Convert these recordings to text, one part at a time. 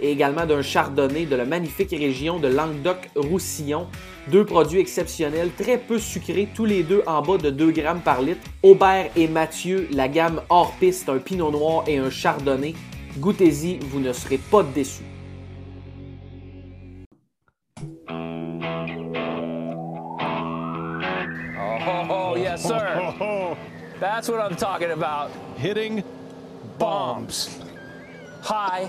et également d'un chardonnay de la magnifique région de Languedoc-Roussillon. Deux produits exceptionnels, très peu sucrés, tous les deux en bas de 2 grammes par litre. Aubert et Mathieu, la gamme hors piste, un pinot noir et un chardonnay. Goûtez-y, vous ne serez pas déçus. Oh, yes, sir. That's what I'm talking about. hitting bombs. High,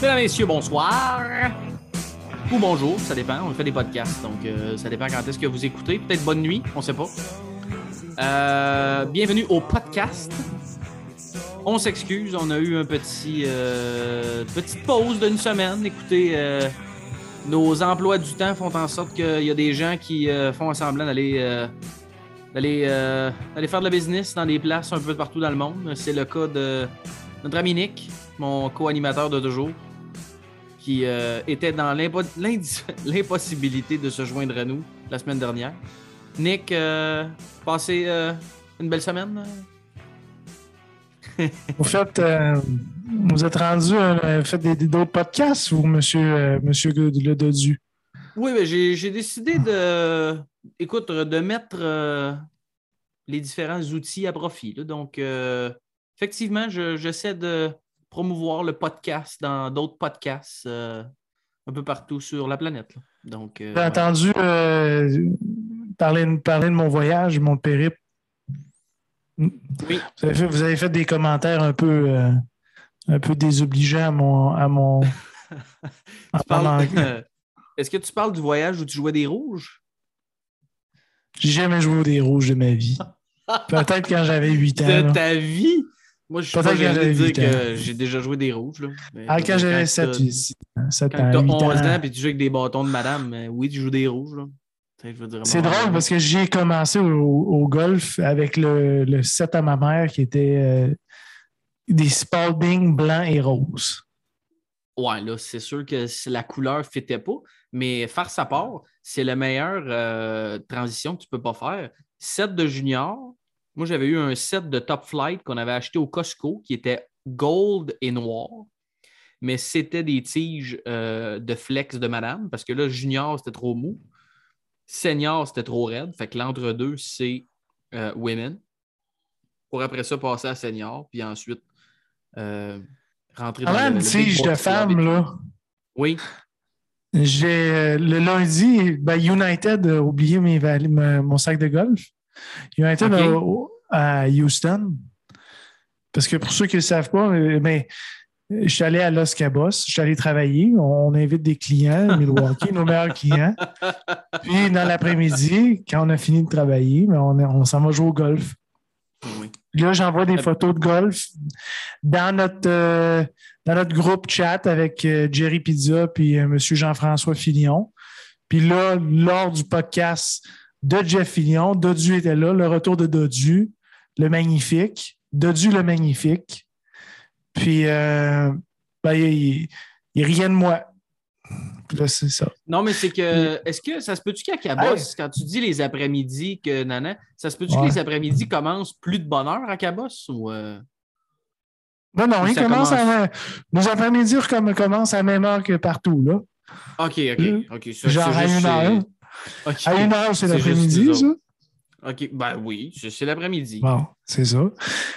Mesdames, Messieurs, bonsoir. Ou bonjour, ça dépend. On fait des podcasts, donc euh, ça dépend quand est-ce que vous écoutez. Peut-être bonne nuit, on sait pas. Euh, bienvenue au podcast. On s'excuse, on a eu un petit euh, petite pause d'une semaine. Écoutez, nos emplois du temps font en sorte qu'il y a des gens qui font semblant d'aller faire de la business dans des places un peu partout dans le monde. C'est le cas de notre ami mon co-animateur de toujours, qui euh, était dans l'impossibilité de se joindre à nous la semaine dernière. Nick, euh, passez euh, une belle semaine? Au fait, vous êtes rendu, faites d'autres podcasts ou monsieur, monsieur Le Dodu? Oui, mais j'ai j'ai décidé de, écoute, de mettre les différents outils à profit. là. Donc, effectivement, je- j'essaie de promouvoir le podcast dans d'autres podcasts euh, un peu partout sur la planète. là. Donc, euh, J'ai ouais. entendu euh, parler, parler de mon voyage, mon périple? Oui. Vous avez fait, vous avez fait des commentaires un peu, euh, un peu désobligeants à mon. À mon Est-ce que tu parles du voyage où tu jouais des rouges? J'ai jamais joué des rouges de ma vie. Peut-être quand j'avais 8 ans. De là. ta vie? Moi, je suis pas de j'avais dire que j'ai déjà joué des rouges. Là. Ah, quand j'avais t'as- 7, 7 Quand ans, t'as 8 11 ans ans. et tu joues avec des bâtons de madame, euh, oui, tu joues des rouges. là. C'est drôle parce que j'ai commencé au, au golf avec le, le set à ma mère qui était euh, des Spalding blancs et roses. Ouais, là, c'est sûr que la couleur ne fitait pas, mais faire sa part, c'est la meilleure euh, transition que tu peux pas faire. Set de junior, moi j'avais eu un set de Top Flight qu'on avait acheté au Costco qui était gold et noir, mais c'était des tiges euh, de flex de madame parce que là, junior c'était trop mou, senior c'était trop raide, fait que l'entre-deux c'est euh, women. Pour après ça passer à senior, puis ensuite euh, rentrer dans Parlant le, tige de tout. là, Oui. j'ai le lundi, ben, United a oublié mes mon sac de golf. United Ok. a- à Houston. Parce que pour ceux qui ne le savent pas, euh, ben, je suis allé à Los Cabos, je suis allé travailler. On invite des clients, Milwaukee, nos meilleurs clients. Puis dans l'après-midi, quand on a fini de travailler, ben, on, on s'en va jouer au golf. Oui. Là, j'envoie des photos de golf dans notre, euh, dans notre groupe chat avec euh, Jerry Pizza puis euh, M. Jean-François Filion. Puis là, lors du podcast de Jeff Filion, Dodu était là, le retour de Dodu, le magnifique. Dodu le magnifique. Puis, euh, ben, il, il riait de moi. Puis là, c'est ça. Non, mais c'est que. Est-ce que ça se peut-tu qu'à Cabos, quand tu dis les après-midi que Nana, ça se peut-tu Ouais. que les après-midi commencent plus de bonne heure à Cabos ou. euh, Non, non, commence à. Nos après-midi comme- commencent à la même heure que partout, là. Ok, ok, Euh, ok. ça, Genre c'est à juste une heure. C'est- ok. À une heure, c'est l'après-midi, ça? Ok, ben oui, c'est l'après-midi. Bon, c'est ça.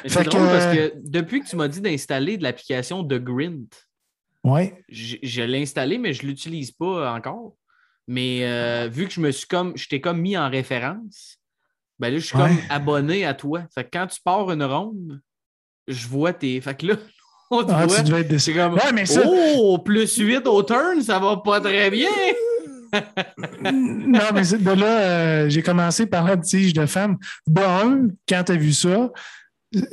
Mais fait c'est drôle que- parce que depuis que tu m'as dit d'installer de l'application de Grint, Oui. Je, je l'ai installé, mais je ne l'utilise pas encore. Mais euh, vu que je me suis comme, je t'ai comme mis en référence, ben là, je suis Ouais. comme abonné à toi. Fait que quand tu pars une ronde, je vois tes. Fait que là, on te Ah, voit. tu devais être comme. Ouais, mais ça- Oh, plus 8 au turn, ça va pas très bien. non, mais de là, euh, j'ai commencé par la tige de femme. Bon, quand tu as vu ça,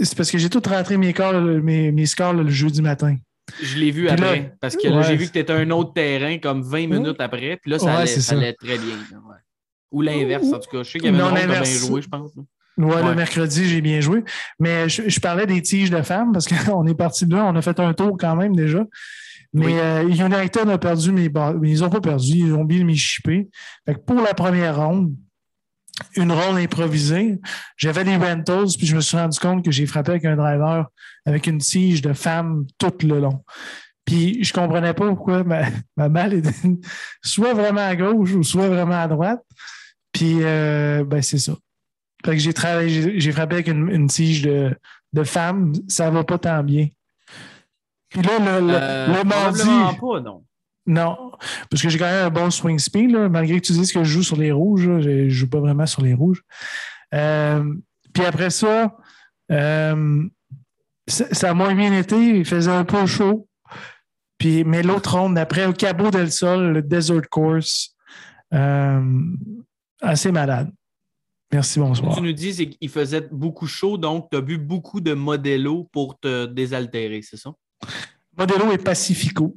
c'est parce que j'ai tout rentré mes, corps, mes, mes scores le jeudi matin. Je l'ai vu Puis là- après. parce que là, Ouais. j'ai vu que tu étais un autre terrain comme 20 minutes après. Puis là, ça, Ouais, allait, c'est ça ça. allait très bien. Ou l'inverse, en tout cas. Je sais qu'il y avait Non, a bien joué, je pense. Ouais. le mercredi, j'ai bien joué. Mais je, je parlais des tiges de femmes parce qu'on est parti de là, on a fait un tour quand même déjà. Mais Oui. euh, United a perdu mes bas- mais Ils n'ont pas perdu, ils ont bien. Fait que pour la première ronde, une ronde improvisée, j'avais des rentals, puis je me suis rendu compte que j'ai frappé avec un driver avec une tige de femme tout le long. Puis je comprenais pas pourquoi ma, ma balle était soit vraiment à gauche ou soit vraiment à droite. Puis euh, ben c'est ça. Fait que j'ai travaillé, j'ai- j'ai frappé avec une, une tige de, de femme, ça va pas tant bien. Puis là, le, le, Euh, le mardi. pas, non. Non, parce que j'ai quand même un bon swing speed, là, malgré que tu dises que je joue sur les rouges, là, je ne joue pas vraiment sur les rouges. Euh, puis après ça, euh, ça, ça a moins bien été, il faisait un peu chaud. Puis, mais l'autre ronde, après, au Cabo del Sol, le Desert Course, euh, assez malade. Merci, Ce que bonsoir. tu nous dis, c'est qu'il faisait beaucoup chaud, donc tu as bu beaucoup de Modelo pour te désaltérer, c'est ça? Modelo et Pacifico.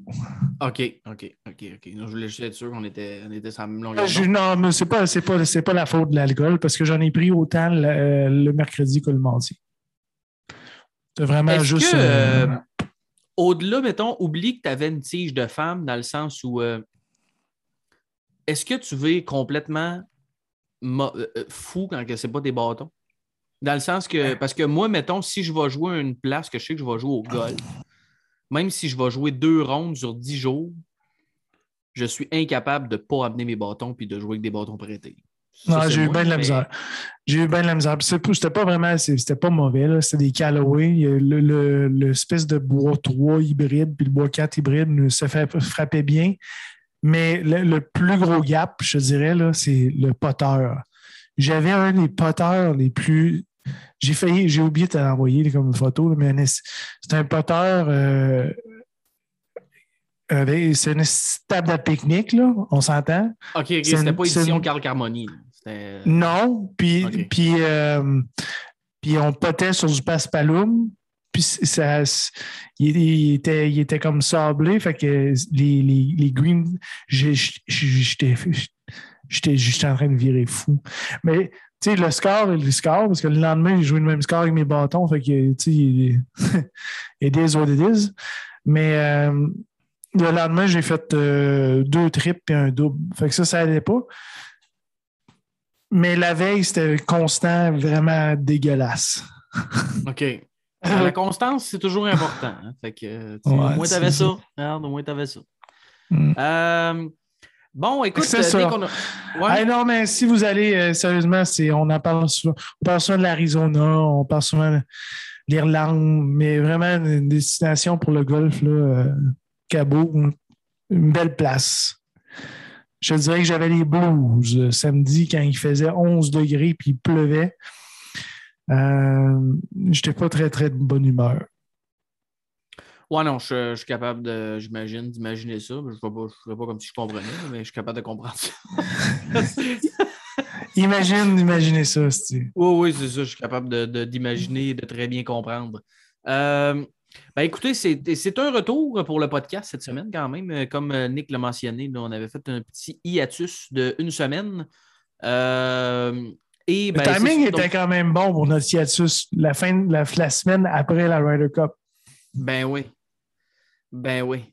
OK, OK, OK, OK. Non, je voulais juste être sûr qu'on était, on était la même longueur. Je- non, mais c'est pas, c'est pas, c'est pas la faute de l'alcool parce que j'en ai pris autant le, euh, le mercredi que le mardi. C'est vraiment Est-ce juste. que, euh, euh, au-delà, mettons, oublie que tu avais une tige de femme dans le sens où euh, est-ce que tu veux complètement mo- fou quand c'est pas des bâtons? Dans le sens que, parce que moi, mettons, si je vais jouer à une place que je sais que je vais jouer au golf, même si je vais jouer deux rondes sur dix jours, je suis incapable de ne pas amener mes bâtons puis de jouer avec des bâtons prêtés. Ça, non, c'est j'ai eu bien de la mais- misère. J'ai eu bien de la misère. C'était pas vraiment, c'était pas mauvais. C'était des Callaway. A Le, le- l'espèce de bois 3 hybride puis le bois 4 hybride se fait, frappait bien. Mais le, le plus gros gap, je dirais, c'est le poteur. J'avais un des poteurs les plus. J'ai failli, j'ai oublié de te l'envoyer là, comme photo, là, mais c'est un poteur. euh, c'est une table de pique-nique, là, on s'entend. OK, OK, C'est c'était une- pas édition une- Carl Carmoni. C'était. Non, puis, puis, euh, puis on potait sur du paspalum, puis ça, il, il était, il était comme sablé, fait que les, les, les greens, j'étais en train de virer fou. Mais sais, le score est le score, parce que le lendemain, j'ai joué le même score avec mes bâtons, fait que tu sais, il- it is what it is. Mais euh, le lendemain, j'ai fait euh, deux trips et un double. Fait que ça, ça n'allait pas. Mais la veille, c'était constant, vraiment dégueulasse. OK. La constance, c'est toujours important. hein. Fait que, Ouais, au moins, tu avais c'est ça. Regarde, au moins, tu avais ça. Mm. Euh, bon, écoute, C'est euh, ça. a- Ouais. Non, mais si vous allez, euh, sérieusement, c'est, on en parle souvent. On parle souvent de l'Arizona, on parle souvent de l'Irlande, mais vraiment une destination pour le golf, là, euh, Cabo, une belle place. Je dirais que j'avais les blues euh, samedi quand il faisait 11 degrés puis il pleuvait. Euh, J'étais pas très, très de bonne humeur. Ouais, non, je, je suis capable de, j'imagine, d'imaginer ça. Je ne ferai pas, je ferai pas comme si je comprenais, mais je suis capable de comprendre ça. Imagine, imaginez ça, c'est. Oui, oui, c'est ça. Je suis capable d'imaginer et de très bien comprendre. Euh, ben écoutez, c'est un retour pour le podcast cette semaine quand même. Euh, Comme euh, Nick l'a mentionné, là, on avait fait un petit hiatus de une semaine. Euh, et, Le ben, timing était donc- quand même bon pour notre hiatus, la fin de la, la semaine après la Ryder Cup. Ben oui. Ben oui.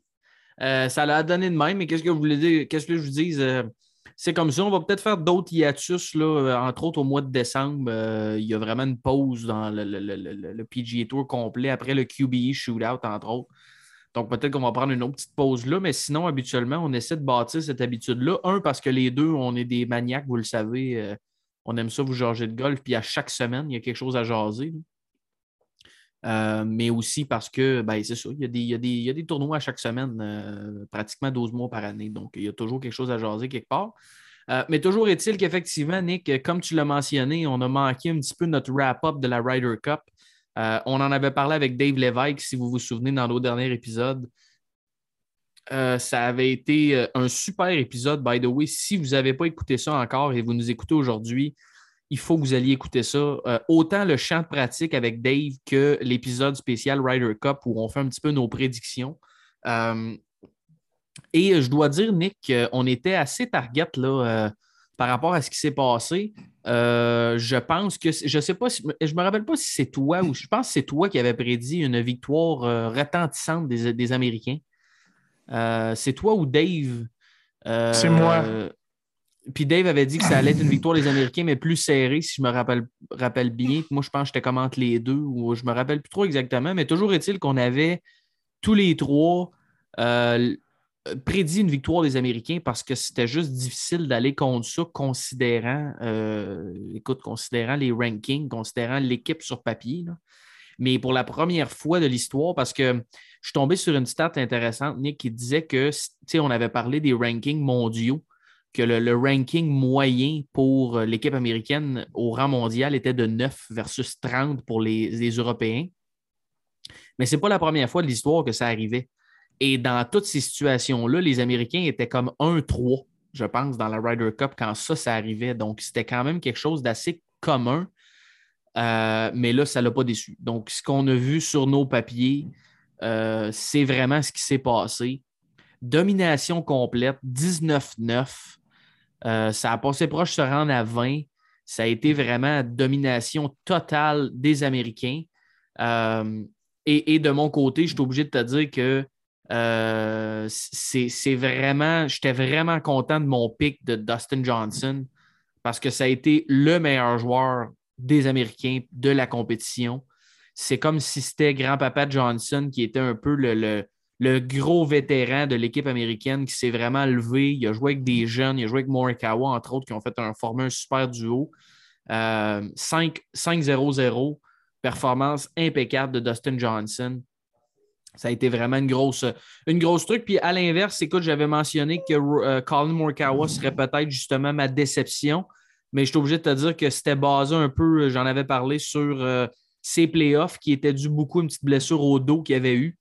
Euh, ça l'a donné de même, mais qu'est-ce que vous voulez dire? Qu'est-ce que je vous dise? Euh, c'est comme ça. On va peut-être faire d'autres hiatus, là, euh, entre autres au mois de décembre. il y a vraiment une pause dans le, le- le- le- PGA Tour complet après le QBE Shootout, entre autres. Donc peut-être qu'on va prendre une autre petite pause là, mais sinon, habituellement, on essaie de bâtir cette habitude-là. Un, parce que les deux, on est des maniaques, vous le savez. on aime ça vous jaser de golf, puis à chaque semaine, il y a quelque chose à jaser. Euh, mais aussi parce que, ben, c'est ça, il y, a des, il, y y, a des, tournois à chaque semaine, euh, pratiquement 12 mois par année. Donc, il y a toujours quelque chose à jaser quelque part. Euh, mais toujours est-il qu'effectivement, Nick, comme tu l'as mentionné, on a manqué un petit peu notre wrap-up de la Ryder Cup. on en avait parlé avec Dave Levesque, si vous vous souvenez, dans nos derniers épisodes. ça avait été un super épisode, by the way. Si vous n'avez pas écouté ça encore et vous nous écoutez aujourd'hui, il faut que vous alliez écouter ça. Euh, autant le champ de pratique avec Dave que l'épisode spécial Ryder Cup où on fait un petit peu nos prédictions. Euh, et je dois dire, Nick, on était assez target là, euh, par rapport à ce qui s'est passé. je pense que, je ne sais pas, si, je me rappelle pas si c'est toi ou je pense que c'est toi qui avais prédit une victoire retentissante des, des Américains. c'est toi ou Dave? c'est moi. Puis Dave avait dit que ça allait être une victoire des Américains, mais plus serrée, si je me rappelle, bien. Moi, je pense que j'étais comme entre les deux, ou je me rappelle plus trop exactement, mais toujours est-il qu'on avait tous les trois euh, prédit une victoire des Américains parce que c'était juste difficile d'aller contre ça, considérant, euh, écoute, considérant les rankings, considérant l'équipe sur papier. Mais pour la première fois de l'histoire, parce que je suis tombé sur une stat intéressante, Nick, qui disait que, tu sais, on avait parlé des rankings mondiaux que le, ranking moyen pour euh, l'équipe américaine au rang mondial était de 9 versus 30 pour les, Européens. Mais ce n'est pas la première fois de l'histoire que ça arrivait. Et dans toutes ces situations-là, les Américains étaient comme 1-3, je pense, dans la Ryder Cup quand ça, ça arrivait. Donc, c'était quand même quelque chose d'assez commun. Euh, mais là, ça ne l'a pas déçu. Donc, ce qu'on a vu sur nos papiers, euh, c'est vraiment ce qui s'est passé. Domination complète, 19-9. Euh, ça a passé proche de se rendre à 20. Ça a été vraiment domination totale des Américains. Euh, et, de mon côté, je suis obligé de te dire que euh, c'est vraiment, j'étais vraiment content de mon pic de Dustin Johnson parce que ça a été le meilleur joueur des Américains de la compétition. C'est comme si c'était grand-papa Johnson qui était un peu le le gros vétéran de l'équipe américaine qui s'est vraiment levé. Il a joué avec des jeunes, il a joué avec Morikawa, entre autres, qui ont fait un formé un super duo. 5-0-0, euh, performance impeccable de Dustin Johnson. Ça a été vraiment une grosse, une grosse truc. Puis à l'inverse, écoute, j'avais mentionné que euh, Colin Morikawa serait peut-être justement ma déception, mais je suis obligé de te dire que c'était basé un peu, j'en avais parlé sur euh, ses playoffs qui étaient dû beaucoup une petite blessure au dos qu'il avait eu.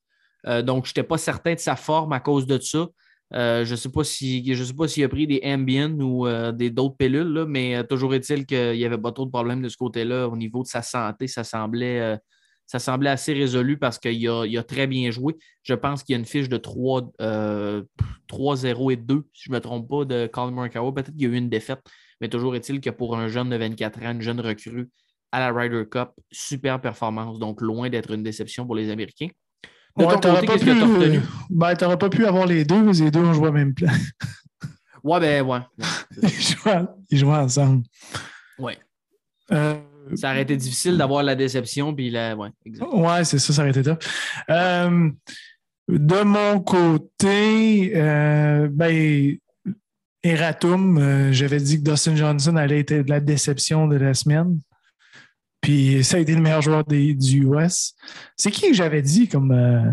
Euh, donc, je n'étais pas certain de sa forme à cause de ça. Euh, je ne sais pas s'il a pris des Ambien ou euh, d'autres pilules, mais toujours est-il qu'il n'y avait pas trop de problèmes de ce côté-là au niveau de sa santé. Ça semblait, ça semblait assez résolu parce qu'il a, très bien joué. Je pense qu'il y a une fiche de 3, 0 et 2, si je ne me trompe pas, de Colin Morikawa. Peut-être qu'il y a eu une défaite, mais toujours est-il que pour un jeune de 24 ans, une jeune recrue à la Ryder Cup, super performance. Donc, loin d'être une déception pour les Américains. Tu n'aurais pas, pu... ben, pas pu avoir les deux, mais les deux ont joué au même plan. ouais, ben ouais. ils, jouaient, ensemble. Ouais. Euh, ça aurait été difficile d'avoir la déception, puis la. Ouais, ouais c'est ça, ça aurait été top. Euh, de mon côté, euh, ben, Eratum, j'avais dit que Dustin Johnson allait être la déception de la semaine. Puis ça a été le meilleur joueur des, du US. C'est qui que j'avais dit comme, euh,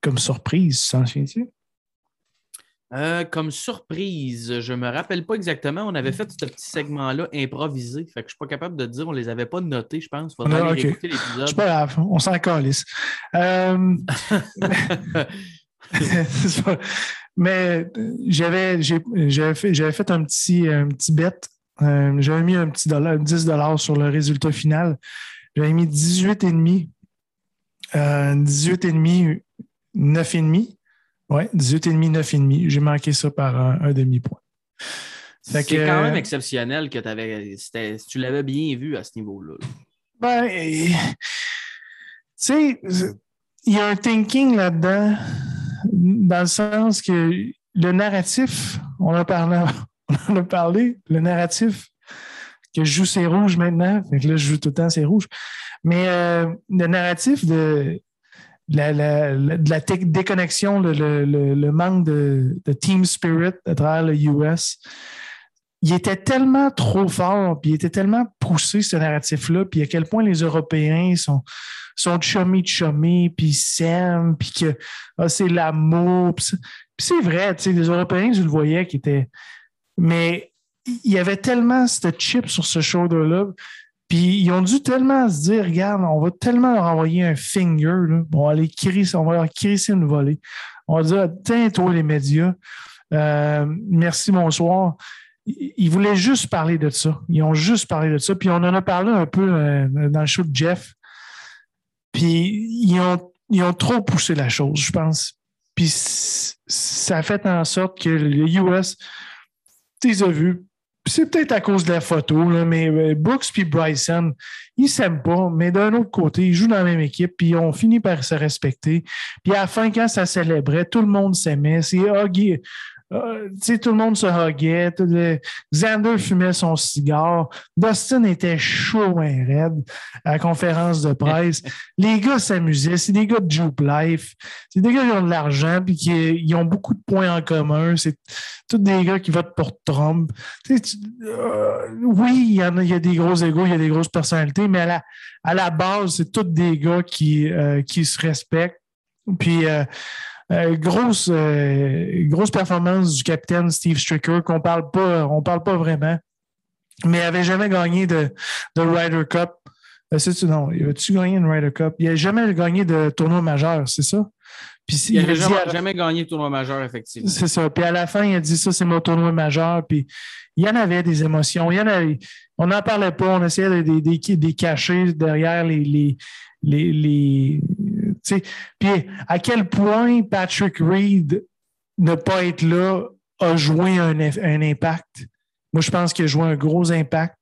comme surprise, s'en souviens-tu? Euh, comme surprise, je ne me rappelle pas exactement. On avait fait ce petit segment-là improvisé. Fait que je ne suis pas capable de dire. On ne les avait pas notés, je pense. Faudrait ah, aller écouter l'épisode. C'est pas grave, on s'en calisse. Euh... Mais j'avais, j'avais, fait, j'avais fait un petit, un petit bet euh, j'avais mis un petit dollar, 10 sur le résultat final. J'avais mis 18,5. Euh, 18,5, 9,5. Oui, 18,5, 9,5. J'ai manqué ça par un, demi-point. C'est quand même exceptionnel que avais, tu l'avais bien vu à ce niveau-là. Ben, tu sais, il y a un thinking là-dedans, dans le sens que le narratif, on a parlé, on en a parlé, le narratif que je joue c'est rouge maintenant. Fait là, je joue tout le temps c'est rouge. Mais euh, le narratif de la, déconnexion, le, manque de, team spirit à travers le US, il était tellement trop fort, puis il était tellement poussé, ce narratif-là, puis à quel point les Européens sont, sont chummy chummy, puis s'aiment, puis que ah, c'est l'amour. Puis c'est vrai, tu sais, les Européens, je le voyais qui étaient. Mais il y avait tellement cette chip sur ce shoulder-là. Puis ils ont dû tellement se dire, regarde, on va tellement leur envoyer un finger, on va on va leur crisser une volée. On va dire, tiens, les médias, euh, merci, bonsoir. Ils voulaient juste parler de ça. Ils ont juste parlé de ça. Puis on en a parlé un peu euh, dans le show de Jeff. Puis ils ont, ils ont trop poussé la chose, je pense. Puis ça a fait en sorte que le US, tu les as vus, c'est peut-être à cause de la photo, mais euh, Brooks et Bryson, ils s'aiment pas, mais d'un autre côté, ils jouent dans la même équipe, puis on finit par se respecter. Puis à la fin, quand ça célébrait, tout le monde s'aimait. C'est euh, tout le monde se huguait. Xander fumait son cigare. Dustin était chaud et raide à la conférence de presse. les gars s'amusaient. C'est des gars de Jupe Life. C'est des gars qui ont de l'argent et qui ont beaucoup de points en commun. C'est tous des gars qui votent pour Trump. Euh, oui, il y, a, il y, a, des gros égaux, il y a des grosses personnalités, mais à la, à la base, c'est tous des gars qui, euh, qui se respectent. Puis euh, grosse, euh, grosse performance du capitaine Steve Stricker qu'on parle pas, on parle pas vraiment. Mais il n'avait jamais gagné de, de Ryder Cup. Euh, tu, non, tu gagné une Ryder Cup? Il n'a jamais gagné de tournoi majeur, c'est ça? Puis, il n'avait jamais, jamais, gagné de tournoi majeur, effectivement. C'est ça. Puis à la fin, il a dit ça, c'est mon tournoi majeur. Puis il y en avait des émotions. Il y en avait, on n'en parlait pas. On essayait de les cacher derrière les, les, les, les puis à quel point Patrick Reed ne pas être là a joué un, un impact? Moi, je pense qu'il a joué un gros impact.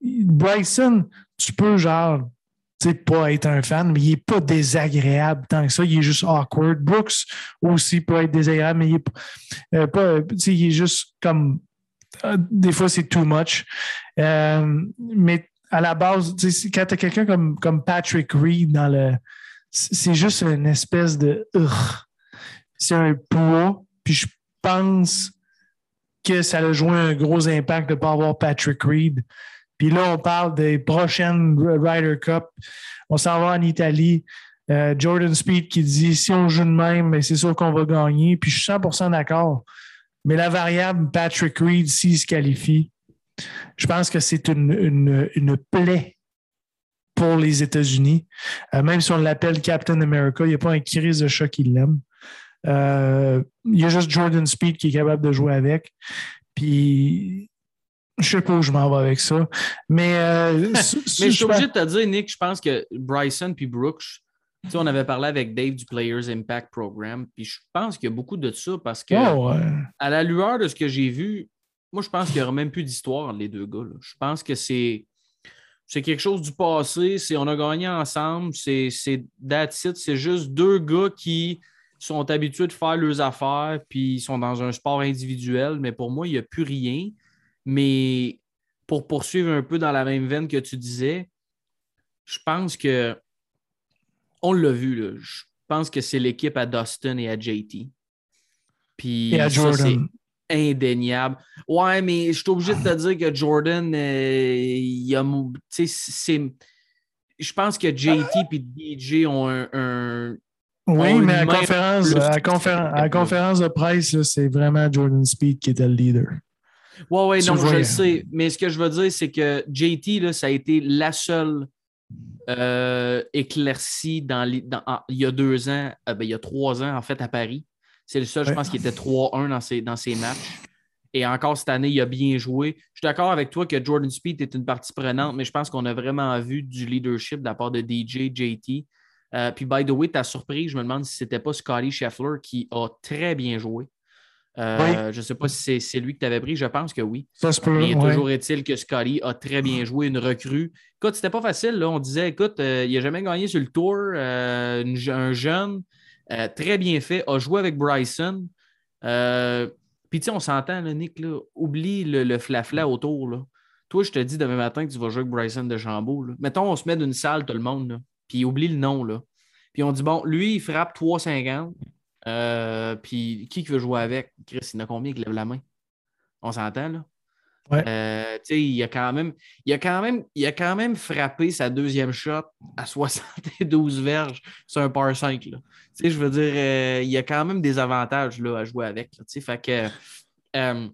Bryson, tu peux genre pas être un fan, mais il n'est pas désagréable tant que ça. Il est juste awkward. Brooks aussi peut être désagréable, mais il est euh, pas. Il est juste comme. Euh, des fois, c'est too much. Euh, mais à la base, quand tu as quelqu'un comme, comme Patrick Reed dans le, c'est juste une espèce de. C'est un poids. Puis je pense que ça a joué un gros impact de ne pas avoir Patrick Reed. Puis là, on parle des prochaines Ryder Cup. On s'en va en Italie. Euh, Jordan Speed qui dit si on joue de même, ben, c'est sûr qu'on va gagner. Puis je suis 100% d'accord. Mais la variable Patrick Reed, s'il se qualifie, je pense que c'est une, une, une plaie pour les États-Unis. Euh, même si on l'appelle Captain America, il n'y a pas un crise de chat qui l'aime. Euh, il y a juste Jordan Speed qui est capable de jouer avec. Puis, je sais pas où je m'en vais avec ça. Mais, euh, mais je suis obligé de te dire, Nick, je pense que Bryson puis Brooks, on avait parlé avec Dave du Players Impact Program, puis je pense qu'il y a beaucoup de ça parce que, à la lueur de ce que j'ai vu, moi, je pense qu'il n'y aura même plus d'histoire entre les deux gars. Je pense que c'est c'est quelque chose du passé, c'est on a gagné ensemble, c'est that's it, c'est juste deux gars qui sont habitués de faire leurs affaires, puis ils sont dans un sport individuel, mais pour moi, il n'y a plus rien. Mais pour poursuivre un peu dans la même veine que tu disais, je pense que on l'a vu, là, je pense que c'est l'équipe à Dustin et à JT. Puis et à Jordan indéniable. Ouais, mais je suis obligé de te dire que Jordan, euh, il a. c'est. Je pense que JT et DJ ont un. oui, mais à conférence, à, conférence, conférence de presse, c'est vraiment Jordan Speed qui était le leader. Oui, oui, non, je le sais. Mais ce que je veux dire, c'est que JT, là, ça a été la seule euh, éclaircie dans, il y a deux ans, euh, ben, il y a trois ans, en fait, à Paris. C'est le seul, je pense, qui était 3-1 dans ses, dans ses matchs. Et encore cette année, il a bien joué. Je suis d'accord avec toi que Jordan Speed est une partie prenante, mais je pense qu'on a vraiment vu du leadership de la part de DJ, JT. Euh, puis, by the way, ta surprise, je me demande si ce n'était pas Scotty Scheffler qui a très bien joué. Euh, je ne sais pas si c'est lui que tu avais pris, je pense que oui. Ça se peut. Mais toujours est-il que Scotty a très bien joué, une recrue. Écoute, c'était pas facile. Là. On disait, écoute, euh, il n'a jamais gagné sur le tour, un jeune. Euh, très bien fait. A joué avec Bryson. Euh, puis, tu sais, on s'entend, Nick, oublie le flafla autour. Toi, je te dis demain matin que tu vas jouer avec Bryson de Chambault. Mettons, on se met d'une salle, tout le monde, puis oublie le nom. Puis on dit, bon, lui, il frappe 3,50. Euh, puis qui veut jouer avec? Chris, il y en a combien qui lève la main? On s'entend, là? Ouais. Euh, il a quand même, il a quand même, il a quand même frappé sa deuxième shot à 72 verges sur un par 5. Là. Tu sais, je veux dire, euh, il y a quand même des avantages là, à jouer avec. là, fait que. euh,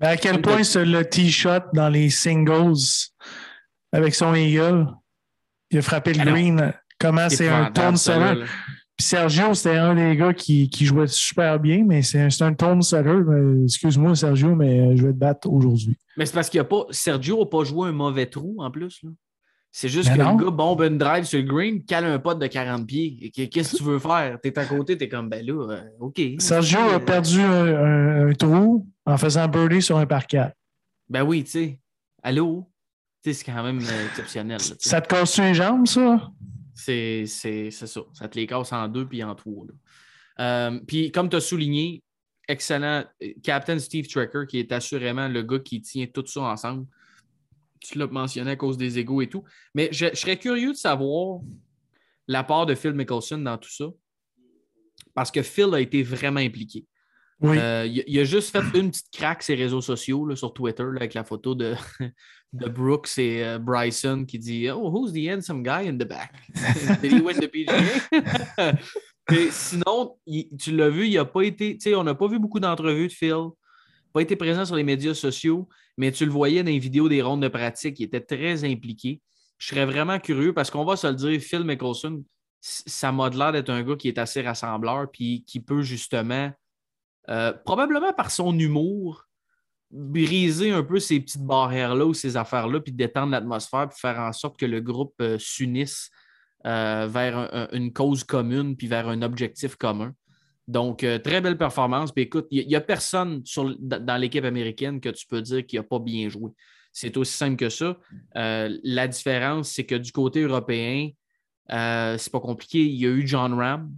à quel point c'est le T-shot dans les singles avec son eagle, il a frappé le Ah green. Comment c'est un épouvantable, tone Puis Sergio, c'était un des gars qui, qui jouait super bien, mais c'est un, un tone setter. Mais Excuse-moi, Sergio, mais euh, je vais te battre aujourd'hui. Mais c'est parce qu'il a pas. Sergio n'a pas joué un mauvais trou en plus. là. C'est juste Mais que non. le gars bombe une drive sur le green, cale un pot de 40 pieds. Qu'est-ce que tu veux faire? T'es à côté, t'es comme ben là, euh, OK. Sergio Euh, a perdu un, un- un trou en faisant birdie sur un par quatre. Ben oui, tu sais. Allô? Tu sais, c'est quand même euh, exceptionnel. là. Ça te casse les jambes, ça? C'est ça. Ça te les casse en deux puis en trois. Euh, puis, comme tu as souligné, excellent. euh, Captain Steve Trekker, qui est assurément le gars qui tient tout ça ensemble. Tu l'as mentionné à cause des égaux et tout. Mais je, je serais curieux de savoir la part de Phil Mickelson dans tout ça. Parce que Phil a été vraiment impliqué. Euh, il, a juste fait une petite craque sur les réseaux sociaux, là, sur Twitter, avec la photo de, de Brooks et euh, Bryson qui dit Oh, who's the handsome guy in the back? Did he win the PGA? Et sinon, tu l'as vu, il n'a pas été. On n'a pas vu beaucoup d'entrevues de Phil, pas été présent sur les médias sociaux, mais tu le voyais dans les vidéos des rondes de pratique, il était très impliqué. Je serais vraiment curieux parce qu'on va se le dire, Phil Mickelson, ça m'a l'air d'être un gars qui est assez rassembleur, puis qui peut justement, euh, probablement par son humour, briser un peu ces petites barrières-là ou ces affaires-là, puis détendre l'atmosphère, puis faire en sorte que le groupe euh, s'unisse euh, vers un- un- une cause commune, puis vers un objectif commun. Donc, très belle performance. Puis écoute, il n'y a, personne dans l'équipe américaine que tu peux dire qu'il n'a pas bien joué. C'est aussi simple que ça. La différence, c'est que du côté européen, c'est pas compliqué. Il y a eu John Ram.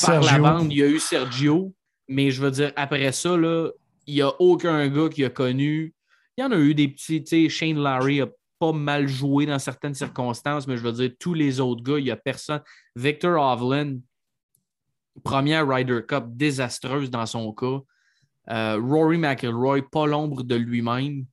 Par la bande, il y a eu Sergio. Mais je veux dire, après ça, là, il n'y a aucun gars qui a connu. Il y en a eu des petits, tu sais, Shane Larry a pas mal joué dans certaines circonstances, mais je veux dire, tous les autres gars, il n'y a personne. Victor Hovland, première Ryder Cup désastreuse dans son cas. Euh, Rory McIlroy, pas l'ombre de lui-même.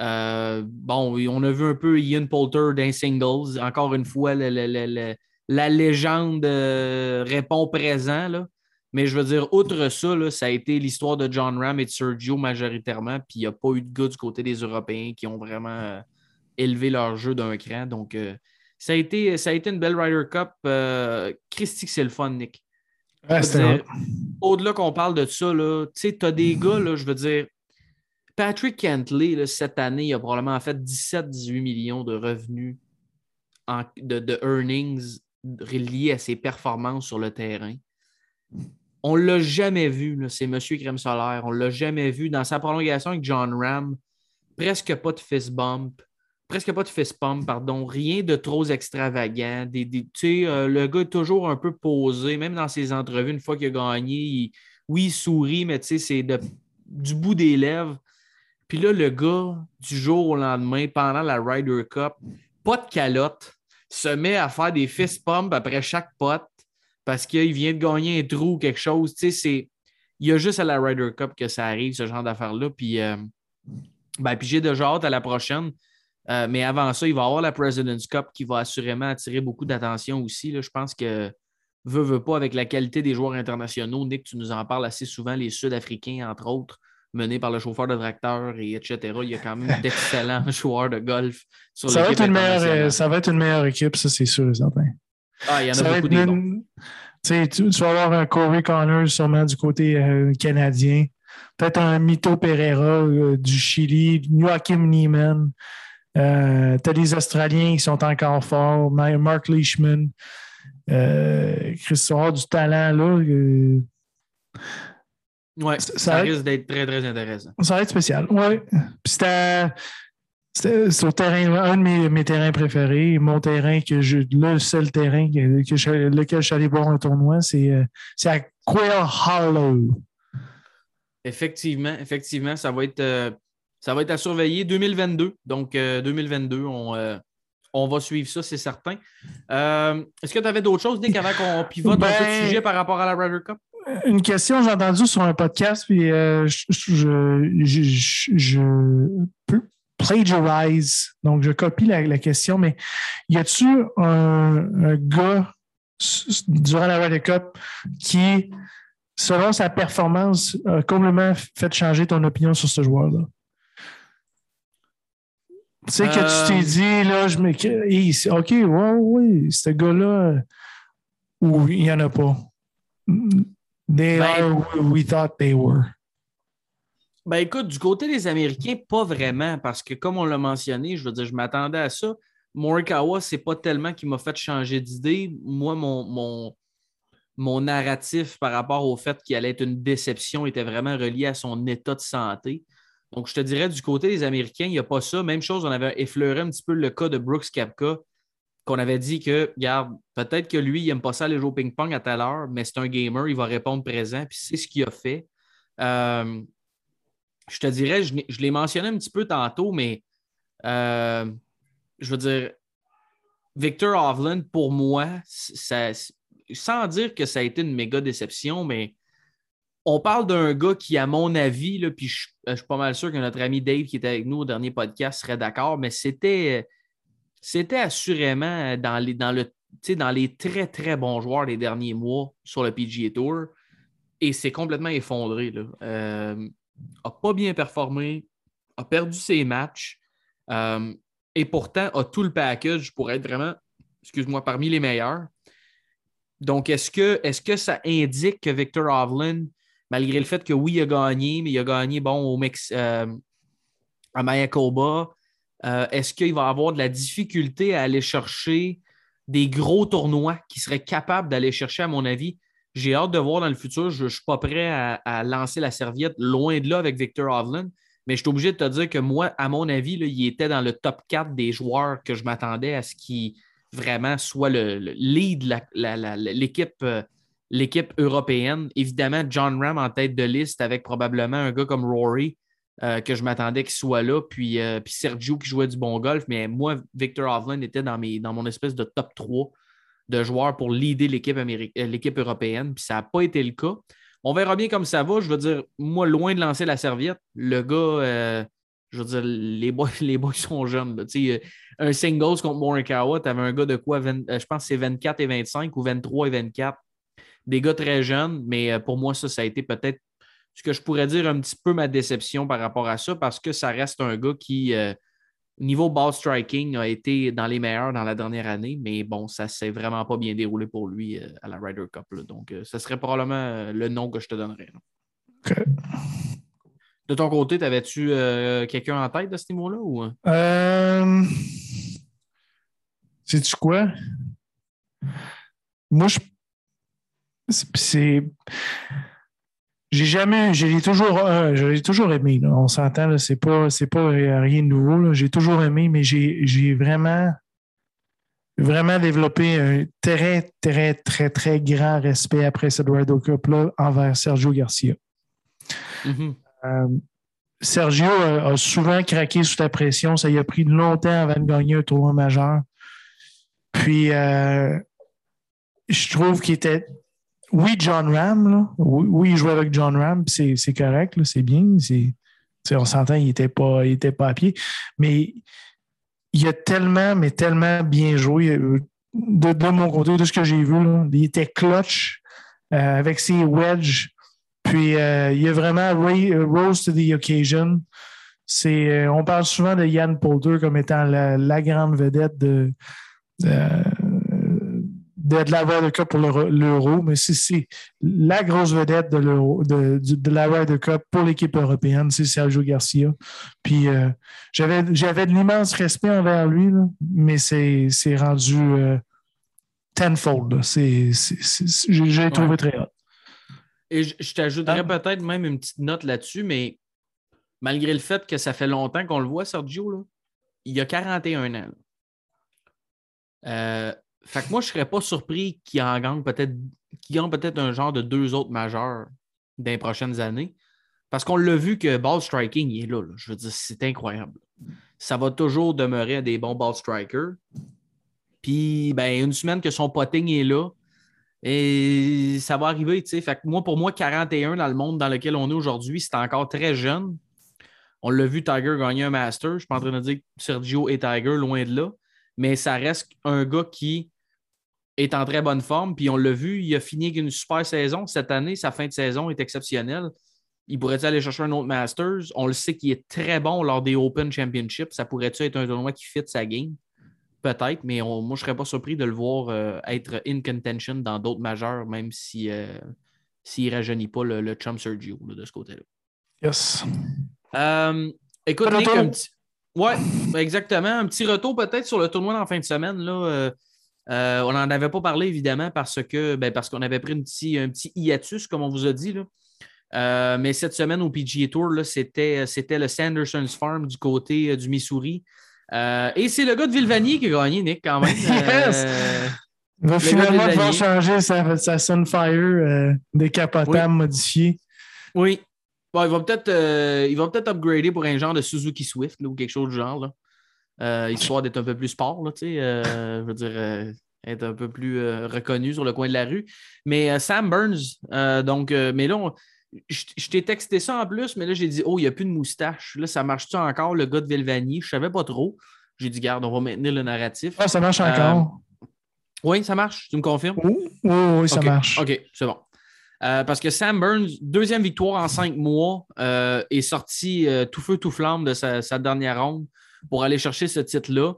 Euh, bon, on a vu un peu Ian Poulter d'un singles. Encore une fois, le- le- le- le- la légende euh, répond présent. Là. Mais je veux dire, outre ça, là, ça a été l'histoire de John Ram et de Sergio majoritairement. Puis il n'y a pas eu de gars du côté des Européens qui ont vraiment euh, élevé leur jeu d'un cran. Donc, euh, ça, a été, ça a été une belle Ryder Cup. Euh, Christy, c'est le fun, Nick. Ouais. Au-delà qu'on parle de ça, tu sais, t'as des gars, là, je veux dire, Patrick Kentley, là, cette année, il a probablement fait 17-18 millions de revenus en- de, de earnings liés à ses performances sur le terrain. On ne l'a jamais vu, c'est Monsieur Crème Solaire. On ne l'a jamais vu dans sa prolongation avec John Ram. Presque pas de fist bump. Presque pas de fist pump, pardon. Rien de trop extravagant. Des, euh, le gars est toujours un peu posé, même dans ses entrevues, une fois qu'il a gagné, oui, il sourit, mais c'est du bout des lèvres. Puis là, le gars, du jour au lendemain, pendant la Ryder Cup, pas de calotte, se met à faire des fist pumps après chaque pot parce qu'il vient de gagner un trou ou quelque chose. Tu sais. Il y a juste à la Ryder Cup que ça arrive, ce genre d'affaires-là. Puis, euh, ben, puis j'ai déjà hâte à la prochaine. Euh, mais avant ça, il va y avoir la President's Cup qui va assurément attirer beaucoup d'attention aussi. là. Je pense que veut, veut pas, avec la qualité des joueurs internationaux, Nick, tu nous en parles assez souvent, les Sud-Africains, entre autres, menés par le chauffeur de tracteur, et etc. Il y a quand même d'excellents joueurs de golf sur Ça va, être une meilleure, euh, ça va être une meilleure équipe, ça, c'est sûr et certain. Ah, il y en Ça a beaucoup des une- tu, tu, vas avoir un Corey Connors sûrement du côté euh, canadien. Peut-être un Mito Pereira euh, du Chili, Joachim Neiman. Euh, tu as des Australiens qui sont encore forts, Ma- Mark Leishman. Euh, Chris du talent là. Ouais, Ça- être- risque d'être très, très intéressant. ça va être spécial. Oui. Puis c'était. Sur terrain, un de mes, mes terrains préférés, mon terrain que je, le seul terrain que, que je- lequel je suis allé voir un tournoi, c'est euh, à Quail Hollow. Effectivement, effectivement, ça va être, euh, ça va être à surveiller 2022. Donc, euh, 2022, on, euh, on va suivre ça, c'est certain. Est-ce que tu avais d'autres choses, Nick, avant qu'on pivote un peu de Ben, sujet par rapport à la Ryder Cup? Une question j'ai entendu sur un podcast, puis euh, je, je, je, je, plagiarize, donc je copie la, la question, mais y a-tu un, un, gars durant la Ryder Cup qui, selon sa performance, a complètement fait changer ton opinion sur ce joueur-là? Tu sais, que tu t'es dit, là, je me. OK, ouais, oui, ce gars-là, ou il n'y en a pas? They ben, are who we thought they were. Ben écoute, du côté des Américains, pas vraiment, parce que comme on l'a mentionné, je veux dire, je m'attendais à ça. Morikawa, c'est pas tellement qui m'a fait changer d'idée. Moi, mon, mon, mon, narratif par rapport au fait qu'il allait être une déception était vraiment relié à son état de santé. Donc, je te dirais, du côté des Américains, il n'y a pas ça. Même chose, on avait effleuré un petit peu le cas de Brooks Kapka, qu'on avait dit que, regarde, peut-être que lui, il n'aime pas ça jouer au ping-pong à telle heure, mais c'est un gamer, il va répondre présent, puis c'est ce qu'il a fait. Euh, je te dirais, je, l'ai mentionné un petit peu tantôt, mais euh, je veux dire, Victor Hovland, pour moi, sans dire que ça a été une méga déception, mais on parle d'un gars qui, à mon avis, là, puis je, suis pas mal sûr que notre ami Dave qui était avec nous au dernier podcast serait d'accord, mais c'était, c'était assurément dans les, dans, le, dans les très, très bons joueurs des derniers mois sur le PGA Tour. Et c'est complètement effondré. Là. Euh, pas bien performé, a perdu ses matchs euh, et pourtant a tout le package pour être vraiment, excuse-moi, parmi les meilleurs. Donc, est-ce que, est que ça indique que Victor Hovland, malgré le fait que oui, il a gagné, mais il a gagné bon, au Mex euh, à Mayakoba, euh, est-ce qu'il va avoir de la difficulté à aller chercher des gros tournois qui seraient capables d'aller chercher, à mon avis, j'ai hâte de voir dans le futur. Je ne suis pas prêt à, lancer la serviette loin de là avec Victor Hovland. Mais je suis obligé de te dire que moi, à mon avis, il était dans le top 4 des joueurs que je m'attendais à ce qui vraiment soit le, lead l'équipe euh, l'équipe européenne. Évidemment, John Ram en tête de liste avec probablement un gars comme Rory euh, que je m'attendais qu'il soit là, puis, euh, puis, Sergio qui jouait du bon golf. Mais moi, Victor Hovland était dans, mes, dans mon espèce de top 3 de joueurs pour leader l'équipe, euh, européenne, puis ça n'a pas été le cas. On verra bien comme ça va. Je veux dire, moi, loin de lancer la serviette, le gars, je veux dire, les boys, sont jeunes. Un singles contre Morikawa, tu avais un gars de quoi, je pense que c'est 24 et 25 ou 23 et 24. Des gars très jeunes, mais pour moi, ça, ça a été peut-être ce que je pourrais dire un petit peu ma déception par rapport à ça, parce que ça reste un gars qui, niveau ball striking, a été dans les meilleurs dans la dernière année, mais bon, ça s'est vraiment pas bien déroulé pour lui euh, à la Ryder Cup. Donc, euh, ce serait probablement euh, le nom que je te donnerais. De ton côté, t'avais-tu quelqu'un en tête de ce niveau-là? Ou... Euh... Sais-tu quoi? Moi, je. C'est. J'ai jamais, j'ai toujours, euh, toujours aimé. On s'entend, c'est pas, c'est pas rien de nouveau. J'ai toujours aimé, mais j'ai vraiment, vraiment développé un très, très, très, très grand respect après cette World Cup-là envers Sergio Garcia. Mm-hmm. Euh, Sergio a, souvent craqué sous la pression. Ça y a pris longtemps avant de gagner un tournoi majeur. Puis, euh, je trouve qu'il était oui, John Ram, Oui, il jouait avec John Ram, c'est correct, c'est bien. On s'entend, il n'était pas, pas à pied. Mais il a tellement, mais tellement bien joué. Euh, de, mon côté, de ce que j'ai vu, il était clutch euh, avec ses wedges. Puis euh, il a vraiment rose to the occasion. on parle souvent de Yann Poulter comme étant la, grande vedette de, de, la Ryder Cup pour l'Euro, mais c'est la grosse vedette de, de, de, la Ryder Cup pour l'équipe européenne, c'est Sergio Garcia. Puis euh, j'avais de l'immense respect envers lui, mais c'est rendu euh, tenfold. J'ai trouvé très hot. Et je, t'ajouterais ah. peut-être même une petite note là-dessus, mais malgré le fait que ça fait longtemps qu'on le voit, Sergio, là, il a 41 ans. Euh, fait que moi, je ne serais pas surpris qu'il en gagne peut-être peut-être un genre de deux autres majeurs dans les prochaines années. Parce qu'on l'a vu que ball striking, est là, Je veux dire, c'est incroyable. Ça va toujours demeurer des bons ball strikers. Puis, ben, une semaine que son potting est là, Et ça va arriver, tu sais. Fait que moi, pour moi, 41 dans le monde dans lequel on est aujourd'hui, c'est encore très jeune. On l'a vu Tiger gagner un Master. Je suis pas en train de dire que Sergio et Tiger, loin de là. Mais ça reste un gars qui est en très bonne forme. Puis on l'a vu, il a fini avec une super saison. Cette année, sa fin de saison est exceptionnelle. Il pourrait aller chercher un autre Masters? On le sait qu'il est très bon lors des Open Championships. Ça pourrait être un tournoi qui fit sa game? Peut-être, mais moi, je ne serais pas surpris de le voir euh, être in contention dans d'autres majeurs, même si euh, s'il ne rajeunit pas le, chum Sergio de ce côté-là. Yes. Euh, écoute, Nick, un petit... Ouais, exactement. Un petit retour peut-être sur le tournoi en fin de semaine. Là. On n'en avait pas parlé, évidemment, parce que ben, parce qu'on avait pris un petit, un petit hiatus, comme on vous a dit. Là. mais cette semaine au PGA Tour, c'était, le Sanderson's Farm du côté du Missouri. Euh, et c'est le gars de Vilvanier qui a gagné, Nick, quand même. yes! Euh, il va finalement pouvoir changer sa, sa Sunfire euh, décapotable modifiée. Oui. Bon, il va peut-être peut upgrader pour un genre de Suzuki Swift ou quelque chose du genre. Là. Histoire d'être un peu plus sport, là, je veux dire, être un peu plus reconnu sur le coin de la rue. Mais Sam Burns, donc, mais là, on, je, t'ai texté ça en plus, mais là, j'ai dit, oh, il n'y a plus de moustache. Là, ça marche-tu encore, le gars de Vilvani? Je ne savais pas trop. J'ai dit, garde, on va maintenir le narratif. Ah, ça marche encore? Euh, oui, ça marche. Tu me confirmes? Oui, oui, ça marche. OK, c'est bon. Euh, parce que Sam Burns, deuxième victoire en cinq mois, euh, est sorti tout feu, tout flamme de sa, dernière ronde pour aller chercher ce titre-là.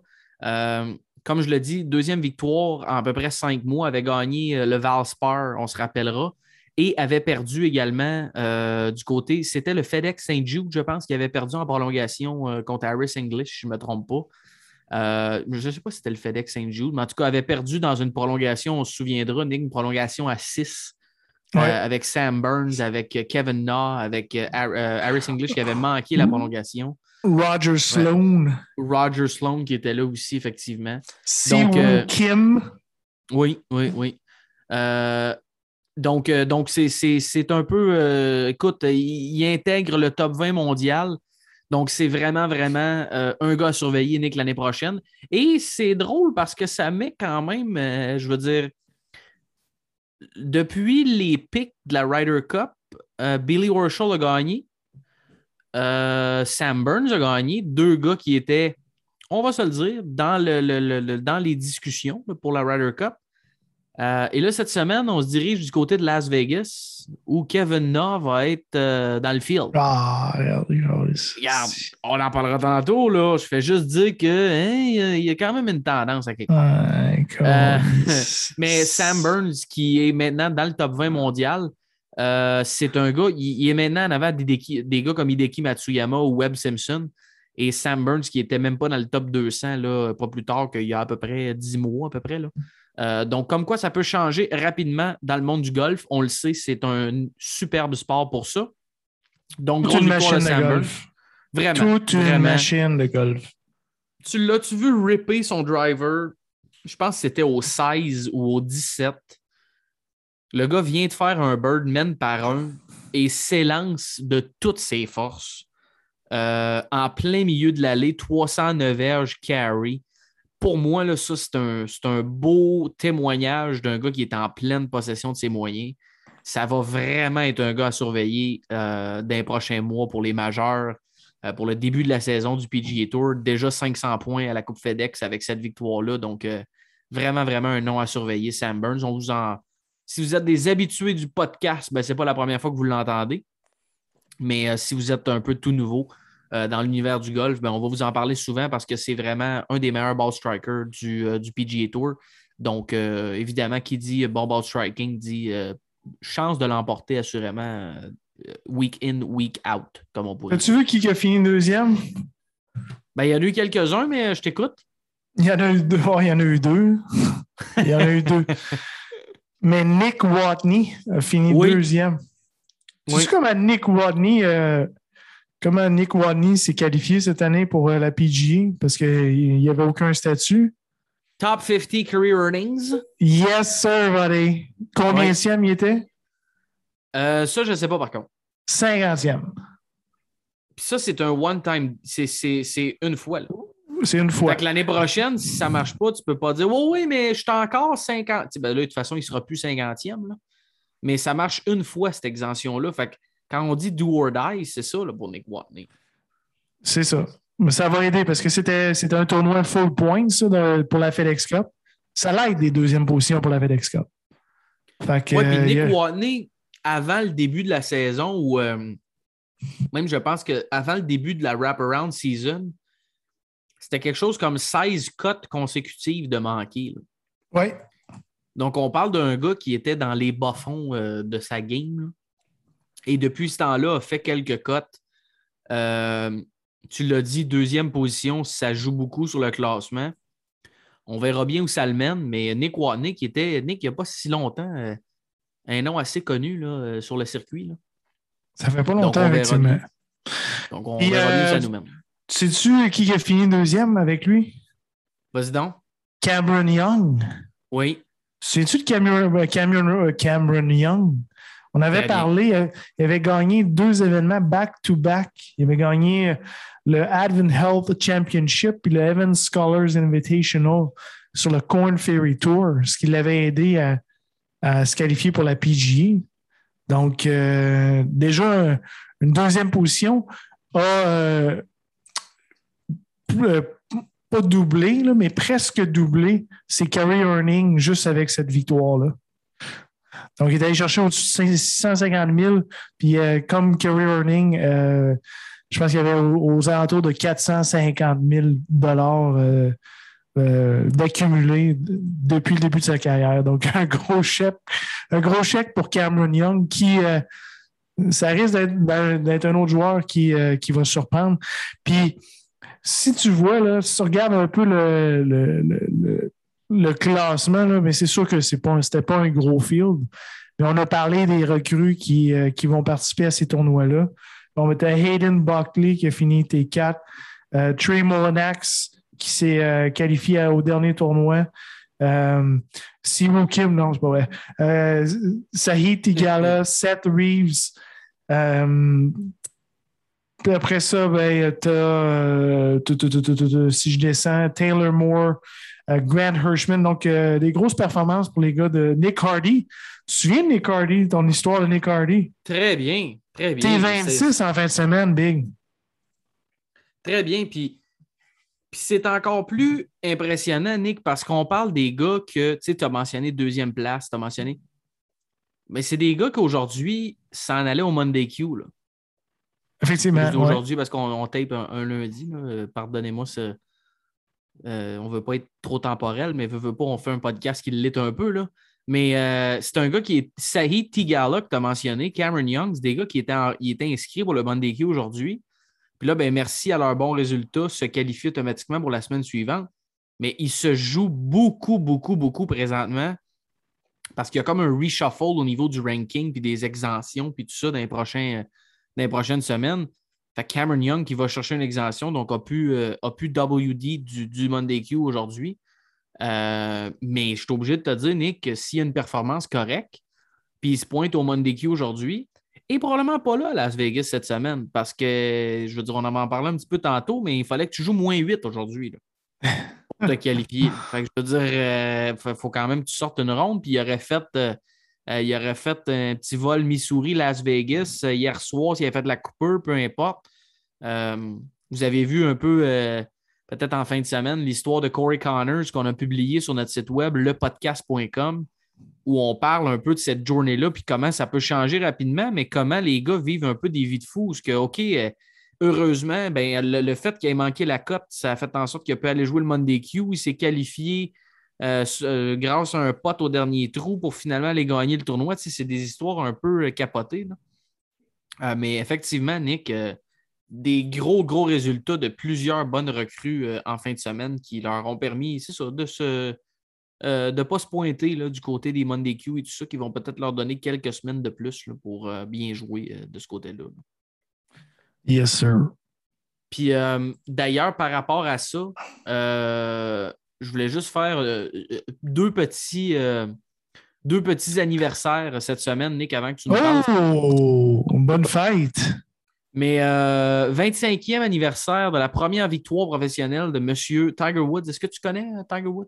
comme je l'ai dit, deuxième victoire en à peu près cinq mois, avait gagné le Valspar, on se rappellera et avait perdu également euh, du côté, c'était le FedEx St. Jude, je pense, qui avait perdu en prolongation euh, contre Harris English, si je ne me trompe pas. Euh, je ne sais pas si c'était le FedEx St. Jude, mais en tout cas, avait perdu dans une prolongation, on se souviendra, une prolongation à 6 avec Sam Burns, avec Kevin Na, avec Harris English qui avait manqué la prolongation. Roger Sloan. Roger Sloan qui était là aussi, effectivement. Donc, Kim. Oui, oui, oui. Donc, euh, donc c'est un peu. Euh, écoute, il, intègre le top 20 mondial. Donc, c'est vraiment, vraiment euh, un gars à surveiller, Nick, l'année prochaine. Et c'est drôle parce que ça met quand même, je veux dire, depuis les pics de la Ryder Cup, Billy Horschel a gagné. Sam Burns a gagné. Deux gars qui étaient, on va se le dire, dans les discussions pour la Ryder Cup. Euh, et là, cette semaine, on se dirige du côté de Las Vegas où Kevin Na va être euh, dans le field. Ah, regarde, on en parlera tantôt. Là. Je fais juste dire qu'il hein, y a quand même une tendance à quelque part. Euh, mais Sam Burns, qui est maintenant dans le top 20 mondial, c'est un gars, il, est maintenant en avant des, des, gars comme Hideki Matsuyama ou Webb Simpson. Et Sam Burns, qui n'était même pas dans le top 200, là, pas plus tard qu'il y a à peu près 10 mois, à peu près. Là. Euh, donc, comme quoi ça peut changer rapidement dans le monde du golf. On le sait, c'est un superbe sport pour ça. Donc, Toute une machine de, golf. Vraiment. Toute une machine de golf. Tu l'as-tu vu ripper son driver? Je pense que c'était au 16 ou au 17. Le gars vient de faire un bird man par un et s'élance de toutes ses forces. Euh, en plein milieu de l'allée, 309 verges carry pour moi, là, ça, c'est un, beau témoignage d'un gars qui est en pleine possession de ses moyens. Ça va vraiment être un gars à surveiller euh, dans les mois pour les majeurs, euh, pour le début de la saison du PGA Tour. Déjà 500 points à la Coupe FedEx avec cette victoire-là. Donc, euh, vraiment, vraiment un nom à surveiller, Sam Burns. On vous en... Si vous êtes des habitués du podcast, ben, ce n'est pas la première fois que vous l'entendez. Mais si vous êtes un peu tout nouveau, euh, dans l'univers du golf, ben, on va vous en parler souvent parce que c'est vraiment un des meilleurs ball strikers du, euh, PGA Tour. Donc, euh, évidemment, qui dit bon ball striking dit chance de l'emporter assurément week in, week out, comme on pourrait As-tu vu qui a fini deuxième? Ben, il y en a eu quelques-uns, mais je t'écoute. Il y en a eu deux. il y en a eu deux. il y en a eu deux. Mais Nick Watney a fini deuxième. Tu sais comme Nick Watney, Comment Nick Wadney s'est qualifié cette année pour euh, la PGA parce qu'il n'y avait aucun statut? Top 50 career earnings? Yes, sir, buddy. Combien il était? Euh, ça, je ne sais pas par contre. 50e. Puis ça, c'est un one-time. C'est une fois. Là. C'est une fois. L'année prochaine, si ça ne marche pas, tu ne peux pas dire Oui, oui, mais je suis encore 50. Ben là, de toute façon, il ne sera plus 50e. Là. Mais ça marche une fois, cette exemption-là. Fait que quand on dit do or die, c'est ça là, pour Nick Watney. C'est ça. Mais ça va aider parce que c'était un tournoi full point ça, de- pour la FedEx Cup. Ça l'aide des deuxièmes positions pour la FedEx Cup. Fait que, Oui, euh, Nick a- Watney, avant le début de la saison, ou euh, même je pense qu'avant le début de la wraparound season, c'était quelque chose comme 16 cotes consécutives de manquer. ouais. Donc, on parle d'un gars qui était dans les bas-fonds euh, de sa game. Et depuis ce temps-là, a fait quelques cotes. Euh, tu l'as dit, deuxième position, ça joue beaucoup sur le classement. On verra bien où ça le mène, mais Nick Watney, qui était, Nick, il n'y a pas si longtemps, euh, un nom assez connu là, euh, sur le circuit. là. Ça fait pas Donc, longtemps, on verra effectivement. Donc, on Puis, verra ça nous mène. Sais-tu qui a fini deuxième avec lui? Vas-y donc. Cameron Young. Oui. Sais-tu de Cameron, Cameron, Cameron Young? On avait parlé, euh, il avait gagné deux événements back-to-back. Il avait gagné euh, le Advent Health Championship et le Evans Scholars Invitational sur le Corn Ferry Tour, ce qui l'avait aidé à, à se qualifier pour la PGA. Donc, euh, déjà, une deuxième position a euh, pas doublé, là, mais presque doublé ses career earnings juste avec cette victoire-là. Donc, il est allé chercher au-dessus de 650 000. Puis, euh, comme career earning, euh, je pense qu'il y avait aux, alentours de 450 000 euh, euh, d'accumulés depuis le début de sa carrière. Donc, un gros chèque, un gros chèque pour Cameron Young qui, ça risque d'être- d'être un autre joueur qui, qui va surprendre. Puis, si tu vois, là, si tu regardes un peu le- le- le classement, mais c'est sûr que ce n'était pas un gros field. Mais on a parlé des recrues qui, euh, vont participer à ces tournois-là. On était Hayden Buckley qui a fini T4, euh, Trey Molinax qui s'est euh, qualifié au dernier tournoi. Siwoo Kim, non, c'est pas vrai. Sahid Tigala, Seth Reeves. Euh, puis après ça, ben, euh, tu- tu- tu- si je descends, Taylor Moore, euh, Grant Hirschman. Donc, euh, des grosses performances pour les gars de Nick Hardy. Tu te souviens de Nick Hardy, ton histoire de Nick Hardy? Très bien. Très bien. T'es C'est- 26 en fin de semaine, Big. Très bien. Puis, puis c'est encore plus impressionnant, Nick, parce qu'on parle des gars que, tu sais, tu as mentionné deuxième place, tu as mentionné. Mais c'est des gars qu'aujourd'hui s'en allaient au Monday Q. Là. Effectivement. Ouais. Aujourd'hui, parce qu'on on tape un, un lundi. euh, Pardonnez-moi ce. euh, on ne veut pas être trop temporel, mais veut, veut pas, on fait un podcast qui l'est un peu. Là. Mais euh, c'est un gars qui est. Sahid Tigala, que tu as mentionné, Cameron Young, c'est des gars qui étaient, en- ils étaient inscrits pour le Q aujourd'hui. Puis là, ben, merci à leurs bons résultats, se qualifient automatiquement pour la semaine suivante. Mais ils se jouent beaucoup, beaucoup, beaucoup présentement parce qu'il y a comme un reshuffle au niveau du ranking, puis des exemptions, puis tout ça dans les, prochains, dans les prochaines semaines. Fait Cameron Young qui va chercher une exemption, donc a pu, euh, a pu WD du, du Monday Q aujourd'hui. Euh, mais je suis obligé de te dire, Nick, que s'il y a une performance correcte, puis il se pointe au Monday Q aujourd'hui, et probablement pas là à Las Vegas cette semaine, parce que, je veux dire, on en parlé un petit peu tantôt, mais il fallait que tu joues moins 8 aujourd'hui pour te qualifier. Fait que je veux dire, il faut, faut quand même que tu sortes une ronde, puis il aurait fait, euh, euh, il aurait fait un petit vol Missouri-Las Vegas euh, hier soir, s'il avait fait de la Cooper, peu importe. Euh, vous avez vu un peu, euh, peut-être en fin de semaine, l'histoire de Corey Connors qu'on a publié sur notre site web, lepodcast.com, où on parle un peu de cette journée-là, puis comment ça peut changer rapidement, mais comment les gars vivent un peu des vies de fous. Parce que, OK, euh, heureusement, ben, le, le fait qu'il ait manqué la cote, ça a fait en sorte qu'il a pu aller jouer le Monday Q. Il s'est qualifié euh, euh, grâce à un pote au dernier trou pour finalement aller gagner le tournoi. Tu sais, c'est des histoires un peu euh, capotées. là. Mais effectivement, Nick, des gros, gros résultats de plusieurs bonnes recrues en fin de semaine qui leur ont permis, c'est ça, de se euh, de ne pas se pointer là, du côté des Monday Q et tout ça, qui vont peut-être leur donner quelques semaines de plus là, pour euh, bien jouer euh, de ce côté-là. là. Yes, sir. Puis d'ailleurs, par rapport à ça, je voulais juste faire euh, euh, deux petits. euh, deux petits anniversaires cette semaine, Nick, avant que tu nous parles. Oh! Bonne fête! Mais euh, 25e anniversaire de la première victoire professionnelle de Monsieur Tiger Woods. Est-ce que tu connais Tiger Woods?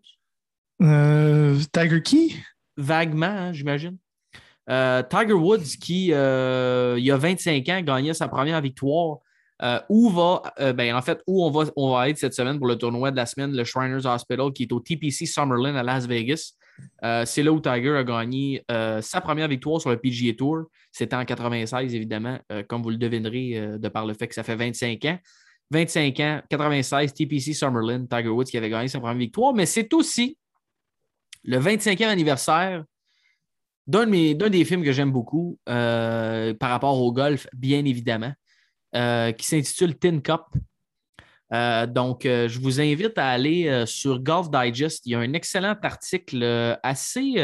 Tiger qui? Vaguement, hein, j'imagine. Euh, Tiger Woods, qui, euh, il y a 25 ans, gagnait sa première victoire. Euh, où va, euh, ben, en fait, où on va, être cette semaine pour le tournoi de la semaine, le Shriners Hospital, qui est au TPC Summerlin à Las Vegas. Euh, c'est là où Tiger a gagné sa première victoire sur le PGA Tour. C'était en 96, évidemment, comme vous le devinerez de par le fait que ça fait 25 ans. 25 ans, 96, TPC Summerlin, Tiger Woods qui avait gagné sa première victoire. Mais c'est aussi le 25e anniversaire d'un des films que j'aime beaucoup par rapport au golf, bien évidemment, euh, qui s'intitule Tin Cup. Euh, donc, euh, je vous invite à aller sur Golf Digest. Il y a un excellent article assez,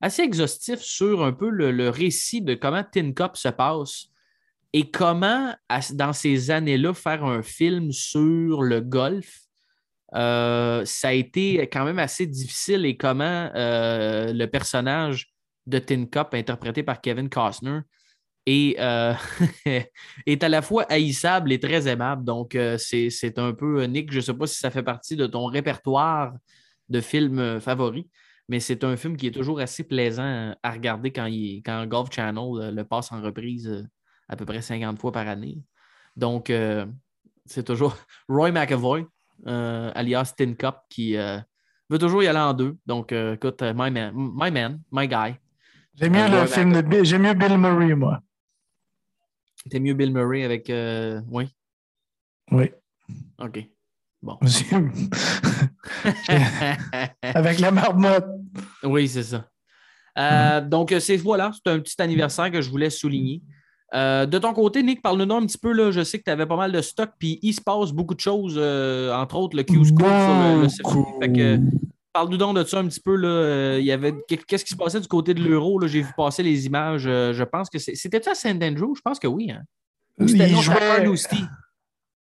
assez exhaustif sur un peu le, le récit de comment Tin Cup se passe et comment, dans ces années-là, faire un film sur le golf. ça a été quand même assez difficile et comment le personnage de Tin Cup, interprété par Kevin Costner, est, euh, est à la fois haïssable et très aimable. Donc, euh, c'est un peu, euh, Nick, je ne sais pas si ça fait partie de ton répertoire de films favoris, mais c'est un film qui est toujours assez plaisant à regarder quand, il, quand Golf Channel le passe en reprise à peu près 50 fois par année. Donc, euh, c'est toujours Roy McAvoy, euh, alias Tin Cup, qui euh, veut toujours y aller en deux. Donc, écoute, my man, my man, my guy. J'aime mieux le film de Bill, j'aime mieux Bill Murray, moi. T'es mieux Bill Murray avec. euh, Oui, Oui. OK. Bon. Avec la marmotte. oui, c'est ça. Euh, Donc, c'est voilà, c'est un petit anniversaire que je voulais souligner. Euh, de ton côté, Nick, parle-nous un petit peu. Là, je sais que tu avais pas mal de stock, puis il se passe beaucoup de choses, euh, entre autres le Q-School sur le, le circuit. Fait que, Parle-nous donc de ça un petit peu. Là. Euh, il y avait... Qu'est-ce qui se passait du côté de l'euro? J'ai vu passer les images. euh, je pense que c'était ça à Saint Andrew? Je pense que oui. Hein? Ou c'était non, jouait-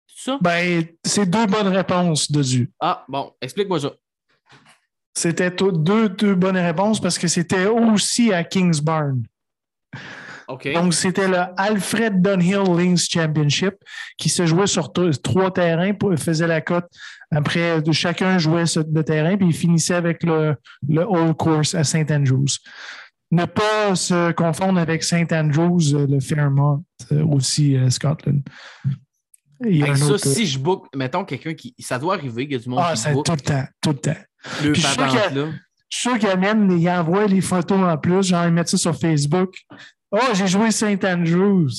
ça? Ben, c'est deux bonnes réponses, Dodu. Ah, bon, explique-moi ça. C'était deux, deux bonnes réponses parce que c'était aussi à Kingsbarn. Donc, c'était le Alfred Dunhill Links Championship qui se jouait sur trois terrains, pour- faisait la cote. Après, chacun jouait ce- le terrain, puis il finissait avec le, le Old Course à St. Andrews. Ne pas se confondre avec St. Andrews, euh, le Fairmont, euh, aussi à Scotland. Il y a Hey, un ça, autre- si je book, mettons quelqu'un qui. Ça doit arriver qu'il y a du monde Ah, qui book tout le temps, tout le temps. le Puis je suis sûr. Je suis qu'ils amènent, ils envoient les photos en plus, genre ils mettent ça sur Facebook. Oh, j'ai joué St. Andrews.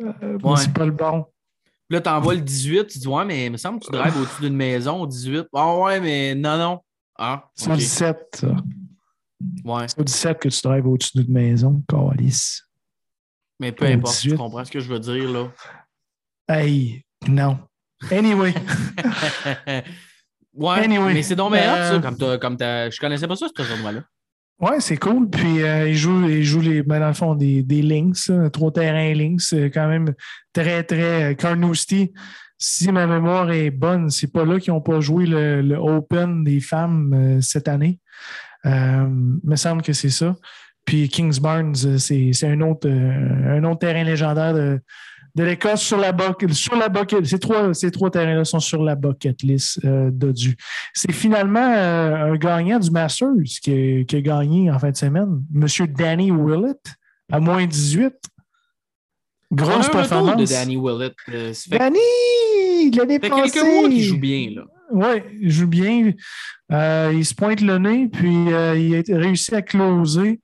Euh, Ouais. C'est pas le bon. Puis Là, t'envoies le 18, tu dis, ouais, mais il me semble que tu drives au-dessus d'une maison au 18. Ah ouais, mais non, non. Ah, C'est au 17, ça. Ouais, C'est au 17 que tu drives au-dessus d'une maison, Calice. mais peu importe, 18. tu comprends ce que je veux dire, là. Hey, non. Anyway, ouais, Anyway, mais c'est meilleur, euh, ça, comme t'as, comme t'as- Je connaissais pas ça, ce tournoi-là. Ouais, c'est cool. Puis euh, ils jouent, ils les, ben, dans le fond des, des là, trois terrains links. C'est quand même très, très. euh, Carnoustie, si ma mémoire est bonne, c'est pas là qu'ils n'ont pas joué le, le Open des femmes euh, cette année. Euh, me semble que c'est ça. Puis Kingsbarns, euh, c'est un autre, euh, un autre terrain légendaire de, de l'Écosse sur la bucket. Sur la bucket ces, trois, ces trois terrains-là sont sur la bucket list euh, d'Odu. C'est finalement euh, un gagnant du Masters qui a, qui a gagné en fin de semaine, M. Danny Willett, à moins 18. On a Grosse un performance. de Danny Willett. euh, fait, Danny, l'année passée. quelques mois qu'il joue bien, là. Oui, il joue bien. Euh, il se pointe le nez, puis euh, il a réussi à closer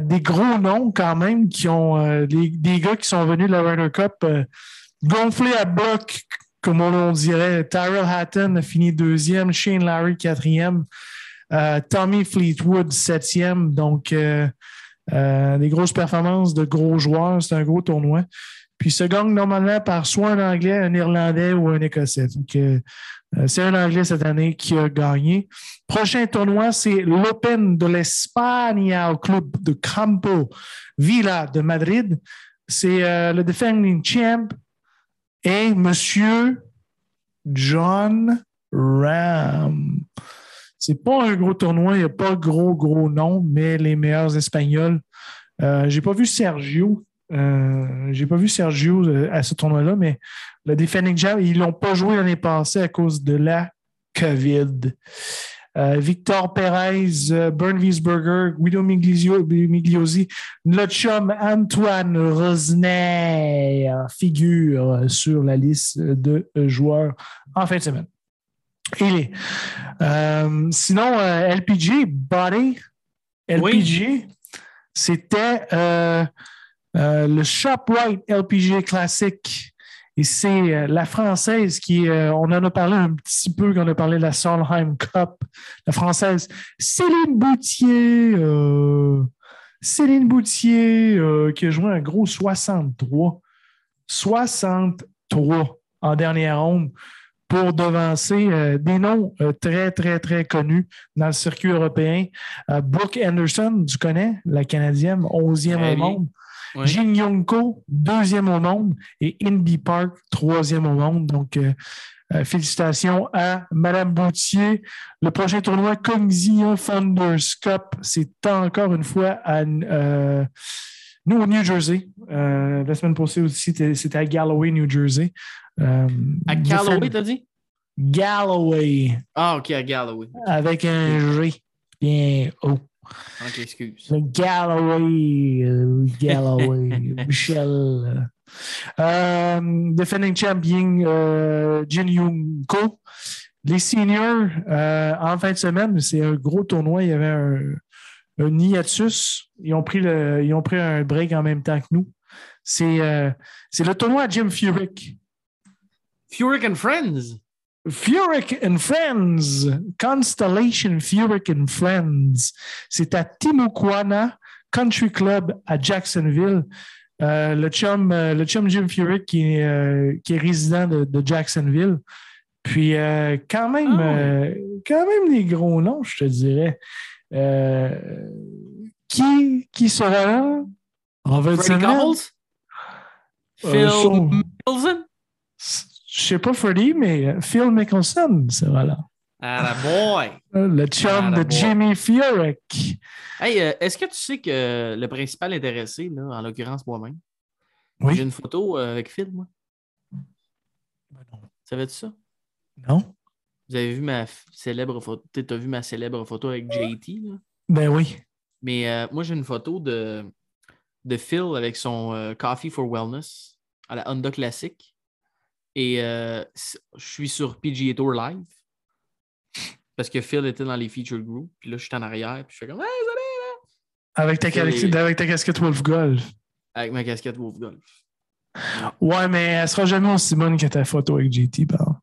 des gros noms quand même qui ont euh, des, des gars qui sont venus de la Ryder Cup euh, gonflés à bloc, comme on dirait. Tyrell Hatton a fini deuxième, Shane Larry quatrième, euh, Tommy Fleetwood septième. Donc, euh, euh, des grosses performances de gros joueurs. C'est un gros tournoi. Puis, se gagne normalement par soit un Anglais, un Irlandais ou un Écossais. Donc, euh, euh, c'est un Anglais cette année qui a gagné. Prochain tournoi, c'est l'Open de l'Espagne au club de Campo Villa de Madrid. C'est euh, le defending champ et Monsieur John Ram. C'est pas un gros tournoi, il n'y a pas gros, gros nom, mais les meilleurs Espagnols. Euh, J'ai pas vu Sergio. Euh, J'ai pas vu Sergio euh, à ce tournoi-là, mais le Defending Champ, ils l'ont pas joué l'année passée à cause de la COVID. Euh, Victor Perez, Bern Wiesberger, Guido Miglio- Migliosi, notre chum Antoine Rosner figure sur la liste de joueurs en fin de semaine. Il est. Euh, sinon, LPG, Body, LPG, c'était euh, le ShopRite LPG classique. Et c'est euh, la française qui, euh, on en a parlé un petit peu quand on a parlé de la Solheim Cup, la française Céline Boutier. Céline Boutier qui a joué un gros 63. 63 en dernière ronde pour devancer euh, des noms euh, très, très, très connus dans le circuit européen. Euh, Brooke Anderson, tu connais, la Canadienne, 11e Très au monde. Oui. Jin Young-ko, deuxième au monde, et Inby Park, troisième au monde. Donc, euh, euh, félicitations à Madame Boutier. Le prochain tournoi, Cognizia Founders Cup, c'est encore une fois à euh, nous au New Jersey. La semaine passée aussi, c'était à Galloway, New Jersey. À Galloway, t'as dit? Galloway, Ah, ok, à Galloway. avec un G bien haut. Ok, excuse. Galloway, euh, Galloway, Michel. Euh, defending champion euh, Jin Young Ko. Les seniors, euh, en fin de semaine, c'est un gros tournoi. Il y avait un, un hiatus. Ils ont, pris le, ils ont pris un break en même temps que nous. C'est c'est le tournoi à Jim Furyk. Furyk and Friends? Furyk and Friends, Constellation Furyk and Friends. C'est à Timuquana Country Club à Jacksonville. Euh, le, chum, euh, le chum Jim Furyk qui est, euh, qui est résident de, de Jacksonville. Puis quand même, Ah quand même des gros noms, je te dirais. Qui, qui sera là? En fin de Freddie semaine? Couples. Euh, Phil son- Mickelson? Je sais pas Freddie, mais Phil Mickelson sera là. Ah, la boy. Le chum de. Jimmy Furyk. Hey, euh, est-ce que tu sais que le principal intéressé, là, en l'occurrence moi-même, Oui. j'ai une photo euh, avec Phil, moi. Savais-tu ça? Non? Vous avez vu ma célèbre photo. Tu as vu ma célèbre photo avec JT, là? Ben oui. Mais euh, moi, j'ai une photo de, de Phil avec son euh, Coffee for Wellness à la Honda Classic. Et euh, je suis sur PGA Tour Live parce que Phil était dans les feature groups. Puis là, je suis en arrière. Puis je fais comme Hey, salut, là! Avec ta, les- avec ta casquette Wolf Golf. Avec ma casquette Wolf Golf. Ouais, mais elle sera jamais aussi bonne que ta photo avec JT, par exemple.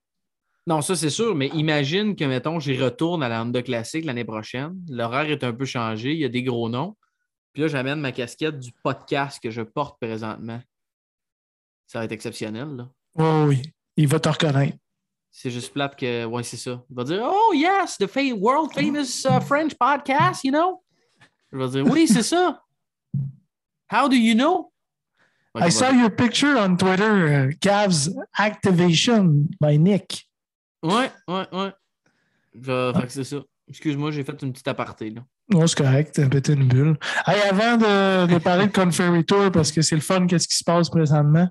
Non, ça c'est sûr, mais imagine que, mettons, j'y retourne à la Honda Classic l'année prochaine. L'horaire est un peu changé, il y a des gros noms. Puis là, j'amène ma casquette du podcast que je porte présentement. Ça va être exceptionnel, là. Oui, oui. Il va te reconnaître. C'est juste plate que, ouais, c'est ça. Il va dire, oh yes, the fa- world famous uh, French podcast, you know? Je vais dire, oui, c'est ça. How do you know? I il va saw your picture on Twitter, uh, Cavs Activation by Nick. Ouais, ouais, ouais. Que c'est ça. Excuse-moi, j'ai fait une petite aparté, là. Non, c'est correct, t'as pété une bulle. Avant de, parler de Conferry Tour, parce que c'est le fun, qu'est-ce qui se passe présentement,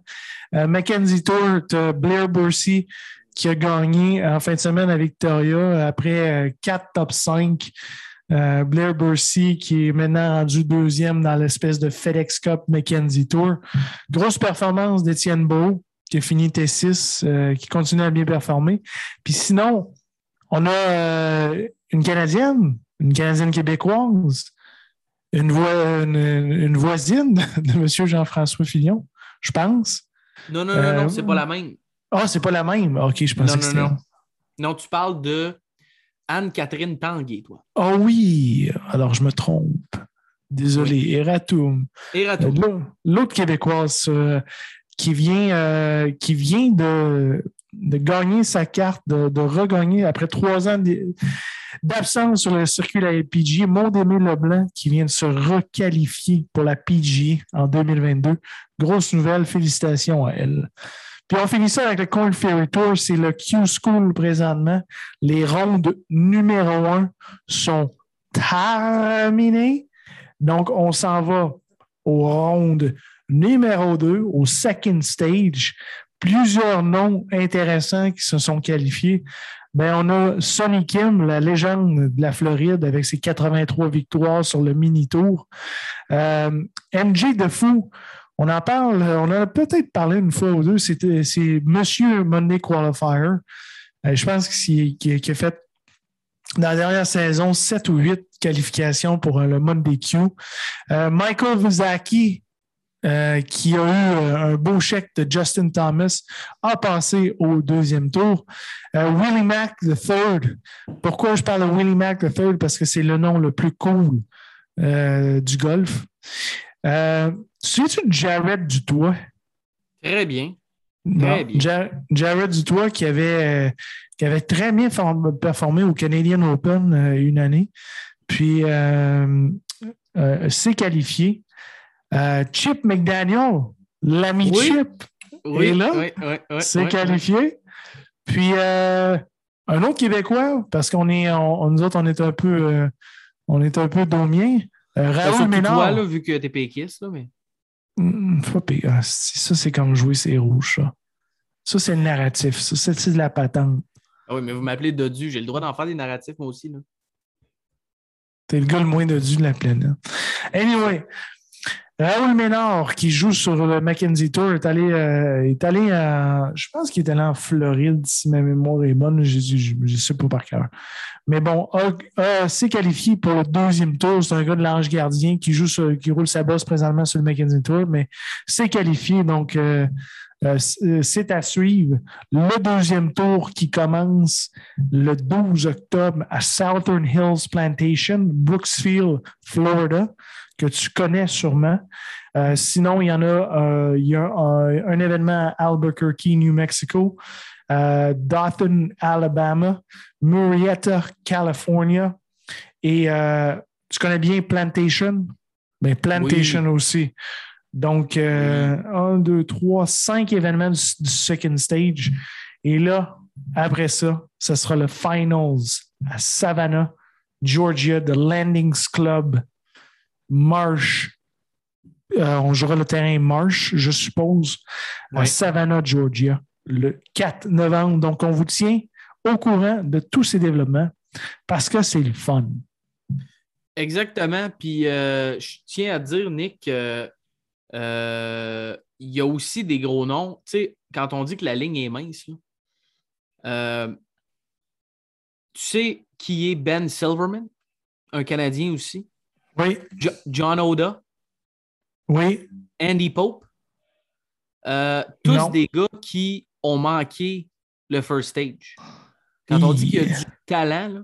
euh, Mackenzie Tour, t'as Blair Bursey qui a gagné en fin de semaine à Victoria après euh, quatre top 5. Euh, Blair Bursey qui est maintenant rendu deuxième dans l'espèce de FedEx Cup Mackenzie Tour. Grosse performance d'Étienne Beau qui a fini T6, euh, qui continue à bien performer. Puis sinon, on a une Canadienne, une Canadienne québécoise, une, voi- une, une voisine de M. Jean-François Fillon, je pense. Non, non, non, Euh, non, c'est pas la même. Ah, c'est pas la même. OK, je pensais Non, que non, c'était. non. Non, tu parles de Anne-Catherine Tanguay, toi. Ah oui, alors je me trompe. Désolé, Eratum. Et Euh, L'autre québécoise euh, qui vient, euh, qui vient de, de gagner sa carte, de, de regagner après trois ans d- d'absence sur le circuit de la LPG, Maud-Aimé Leblanc qui vient de se requalifier pour la PGA en 2022. Grosse nouvelle, félicitations à elle. Puis on finit ça avec le Corn Ferry Tour, c'est le Q School présentement. Les rondes numéro un sont terminées. Donc, on s'en va aux rondes numéro 2 au second stage. Plusieurs noms intéressants qui se sont qualifiés. Ben, on a Sonny Kim, la légende de la Floride, avec ses 83 victoires sur le mini-tour. Euh, MJ Defou, on en parle, on en a peut-être parlé une fois ou deux, c'est Monsieur Monday Qualifier. Euh, je pense qu'il a fait dans la dernière saison 7 ou 8 qualifications pour le Monday Q. Euh, Michael Vizaki, euh, qui a eu un beau chèque de Justin Thomas, a passé au deuxième tour. Willie Mack III. Pourquoi je parle de Willie Mack III? Parce que c'est le nom le plus cool du golf. Euh, tu Jared Dutoit? Très bien. Très bien. Jared Dutoit qui avait, euh, qui avait très bien performé au Canadian Open euh, une année. Puis s'est qualifié. Chip McDaniel, l'ami Chip, oui, est là. s'est qualifié. Puis un autre Québécois, parce qu'on est, nous autres, on est un peu, on est un peu domiens. Euh, Raoul Ménard. Toi, là, vu que t'es péquiste, là, mais. Mm, ah, ça, c'est comme jouer c'est rouge, ça. Ça, c'est le narratif. Ça, c'est de la patente. Ah oui, mais vous m'appelez Dodu. J'ai le droit d'en faire des narratifs, moi aussi. Là. T'es le gars le moins Dodu de la planète. Anyway, Raoul Ménard, qui joue sur le Mackenzie Tour, est allé, euh, est allé à, je pense qu'il est allé en Floride, si ma mémoire est bonne, je ne sais pas par cœur. Mais bon, s'est qualifié pour le deuxième tour. C'est un gars de l'Ange Gardien qui joue qui roule sa bosse présentement sur le Mackenzie Tour, mais s'est qualifié. Donc, euh, euh, c'est à suivre. Le deuxième tour qui commence le 12 octobre à Southern Hills Plantation, Brooksfield, Florida que tu connais sûrement. Euh, sinon, il y en a, euh, il y a un, événement à Albuquerque, New Mexico, euh, Dothan, Alabama, Murrieta, California. Et tu connais bien Plantation? Mais ben, Plantation aussi. Donc, un, deux, trois, cinq événements du, du, second stage. Et là, après ça, ce sera le finals à Savannah, Georgia, The Landings Club Marsh. Euh, on jouera le terrain Marsh, je suppose, à Savannah, Georgia, le 4 novembre. Donc, on vous tient au courant de tous ces développements parce que c'est le fun. Exactement. Puis, euh, je tiens à dire, Nick, euh, il y a aussi des gros noms. Tu sais, quand on dit que la ligne est mince, tu sais qui est Ben Silverman, un Canadien aussi? Oui. John Oda. Oui. Andy Pope. Euh, tous des gars qui ont manqué le first stage. Quand on dit qu'il y a du talent,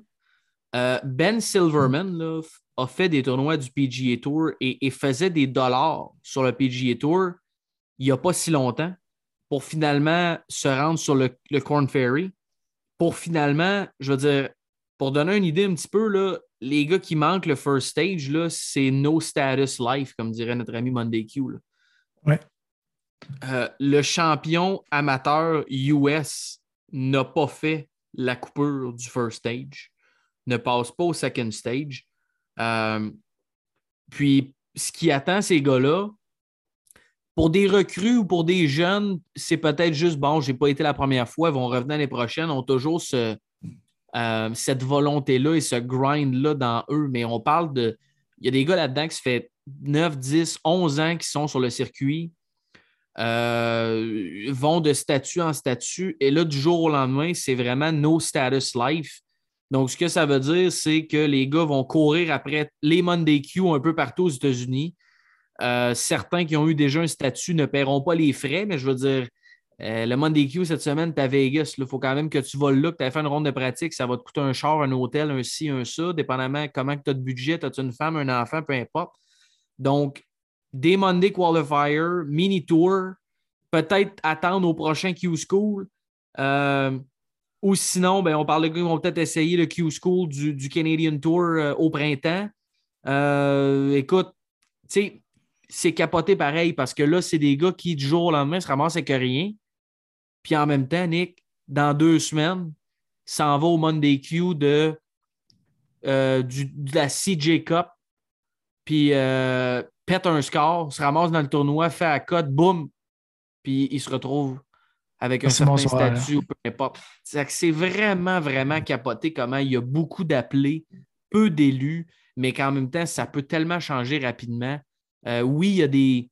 euh, Ben Silverman a fait des tournois du PGA Tour et, faisait des dollars sur le PGA Tour il n'y a pas si longtemps pour finalement se rendre sur le, le Corn Ferry. Pour finalement, je veux dire, pour donner une idée un petit peu, là, les gars qui manquent le first stage, c'est no status life, comme dirait notre ami Monday Q. Ouais. Euh, le champion amateur US n'a pas fait la coupure du first stage, ne passe pas au second stage. Euh, puis, ce qui attend ces gars-là, pour des recrues ou pour des jeunes, c'est peut-être juste bon, j'ai pas été la première fois, ils vont revenir l'année prochaine, ont toujours ce, euh, cette volonté-là et ce grind-là dans eux. Mais on parle de. Il y a des gars là-dedans qui se fait 9, 10, 11 ans qui sont sur le circuit, euh, vont de statut en statut. Et là, du jour au lendemain, c'est vraiment no status life. Donc, ce que ça veut dire, c'est que les gars vont courir après les Monday Q un peu partout aux États-Unis. Euh, certains qui ont eu déjà un statut ne paieront pas les frais, mais je veux dire, euh, le Monday Q cette semaine, tu à Vegas. Il faut quand même que tu voles là, que tu aies fait une ronde de pratique. Ça va te coûter un char, un hôtel, un ci, un ça, dépendamment comment tu as de budget. As-tu une femme, un enfant, peu importe. Donc, des Monday Qualifier, mini tour, peut-être attendre au prochain Q School. Euh, ou sinon, ben, on parle de gars qui vont peut-être essayer le Q School du, Canadian Tour euh, au printemps. écoute, tu sais, c'est capoté pareil parce que là, c'est des gars qui, du jour au lendemain, se ramassent avec rien. Puis en même temps, Nick, dans deux semaines, s'en va au Monday Q de, euh, de la CJ Cup puis euh, pète un score, se ramasse dans le tournoi, fait à cote, boum, puis il se retrouve avec un certain statut ou peu importe. C'est vraiment, vraiment capoté comment il y a beaucoup d'appelés, peu d'élus, mais qu'en même temps, ça peut tellement changer rapidement. Euh, oui, il y a des.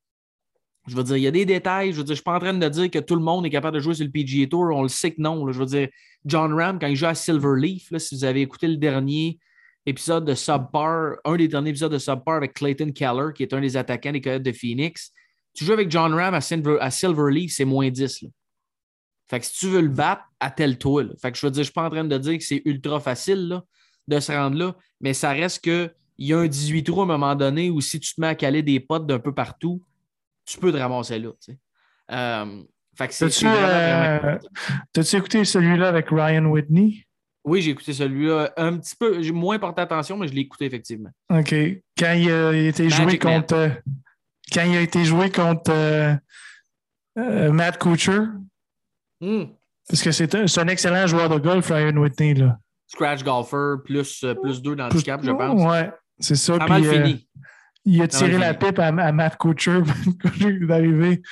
Je veux dire, il y a des détails. Je veux dire, je ne suis pas en train de dire que tout le monde est capable de jouer sur le PGA Tour. On le sait que non. Je veux dire, John Ram, quand il joue à Silverleaf, là, si vous avez écouté le dernier épisode de Subpar, un des derniers épisodes de Subpar avec Clayton Keller, qui est un des attaquants des Coyotes de Phoenix, tu joues avec John Ram à, Silver, à Silverleaf, c'est moins 10. là. Fait que si tu veux le battre, attelle-toi. Fait que je veux dire, je ne suis pas en train de dire que c'est ultra facile de se rendre là, mais ça reste que il y a un 18 trous à un moment donné où si tu te mets à caler des potes d'un peu partout, tu peux te ramasser là. tu sais. Euh, fait que c'est T'as-tu c'est vraiment, euh, vraiment- t'as-tu écouté celui-là avec Ryan Whitney? Oui, j'ai écouté celui-là un petit peu. J'ai moins porté attention, mais je l'ai écouté effectivement. OK. Quand il a été joué Man. contre. euh, quand il a été joué contre euh, euh, Matt Kuchar, Hmm. parce que c'est un, c'est un excellent joueur de golf, Ryan Whitney. Là. Scratch golfer, plus, plus deux dans le handicap, je pense. Ouais, c'est ça. Pas mal fini. Il a tiré la pipe à, à Matt est arrivé.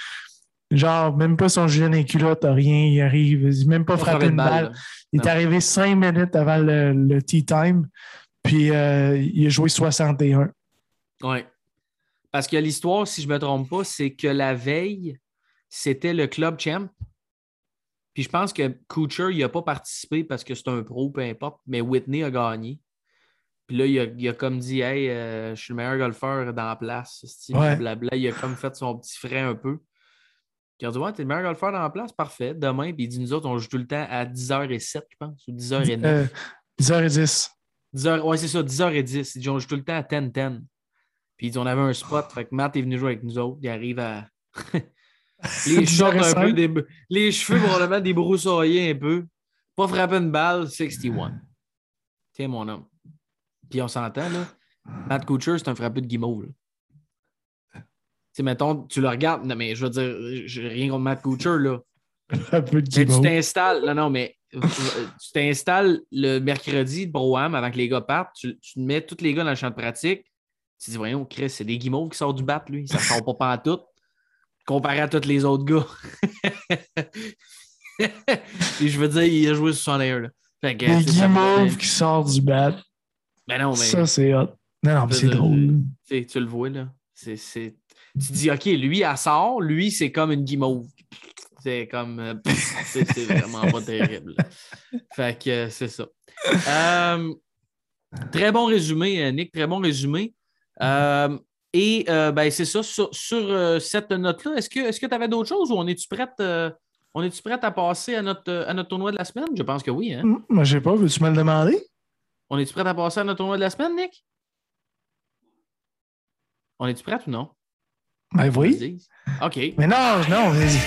Genre, même pas son gilet et rien. Il arrive. Il n'a même pas frappé une balle. Il est arrivé cinq minutes avant le, le tea time. Puis euh, il a joué 61. Oui. Parce que l'histoire, si je ne me trompe pas, c'est que la veille, c'était le club champ. Puis je pense que Kucher, il n'a pas participé parce que c'est un pro, peu importe, mais Whitney a gagné. Puis là, il a, il a comme dit Hey, euh, je suis le meilleur golfeur dans la place. Ouais. Il a comme fait son petit frais un peu. Puis il a dit Ouais, t'es le meilleur golfeur dans la place, parfait. Demain, puis il dit Nous autres, on joue tout le temps à 10h07, je pense, ou 10h09. Euh, 10h10. 10h, ouais, c'est ça, 10h10. Il dit, on joue tout le temps à 10-10. Puis il dit, on avait un spot. Fait que Matt est venu jouer avec nous autres. Il arrive à. les un 10h05. peu, des- les cheveux probablement débroussaillés un peu. Pas frapper une balle, 61. Tiens, mon homme. Puis on s'entend, là. Matt Couture, c'est un frappé de guimauve. Tu mettons, tu le regardes. Non, mais je veux dire, j'ai rien contre Matt Couture, là. De Mais tu t'installes. Non, non, mais tu t'installes le mercredi de Broham avant que les gars partent. Tu, tu mets tous les gars dans le champ de pratique. Tu dis, voyons, Chris, c'est des guimauves qui sortent du bat, lui. Ça sort pas pantoute. Comparé à tous les autres gars. Et je veux dire, il a joué 61. Là. Fait que, me guimauves qui sortent du bat. Ben non, mais Ça, c'est hot. Non, non, mais c'est drôle. tu le vois, là. Tu dis, OK, lui, elle sort. Lui, c'est comme une guimauve. C'est comme. euh, c'est, vraiment pas terrible. Fait que euh, c'est ça. Euh, très bon résumé, Nick. Très bon résumé. Euh, et euh, ben, c'est ça. Sur, sur, cette note-là, est-ce que tu avais d'autres choses ou on est-tu prête, on est-tu prête à passer à notre, à notre tournoi de la semaine? Je pense que oui. Hein? Hum, Moi, je sais pas, veux-tu me le demander? On est-tu prête à passer à notre tournoi de la semaine, Nick? On est-tu prête ou non? Ben oui. OK. Mais non, non, vas-y.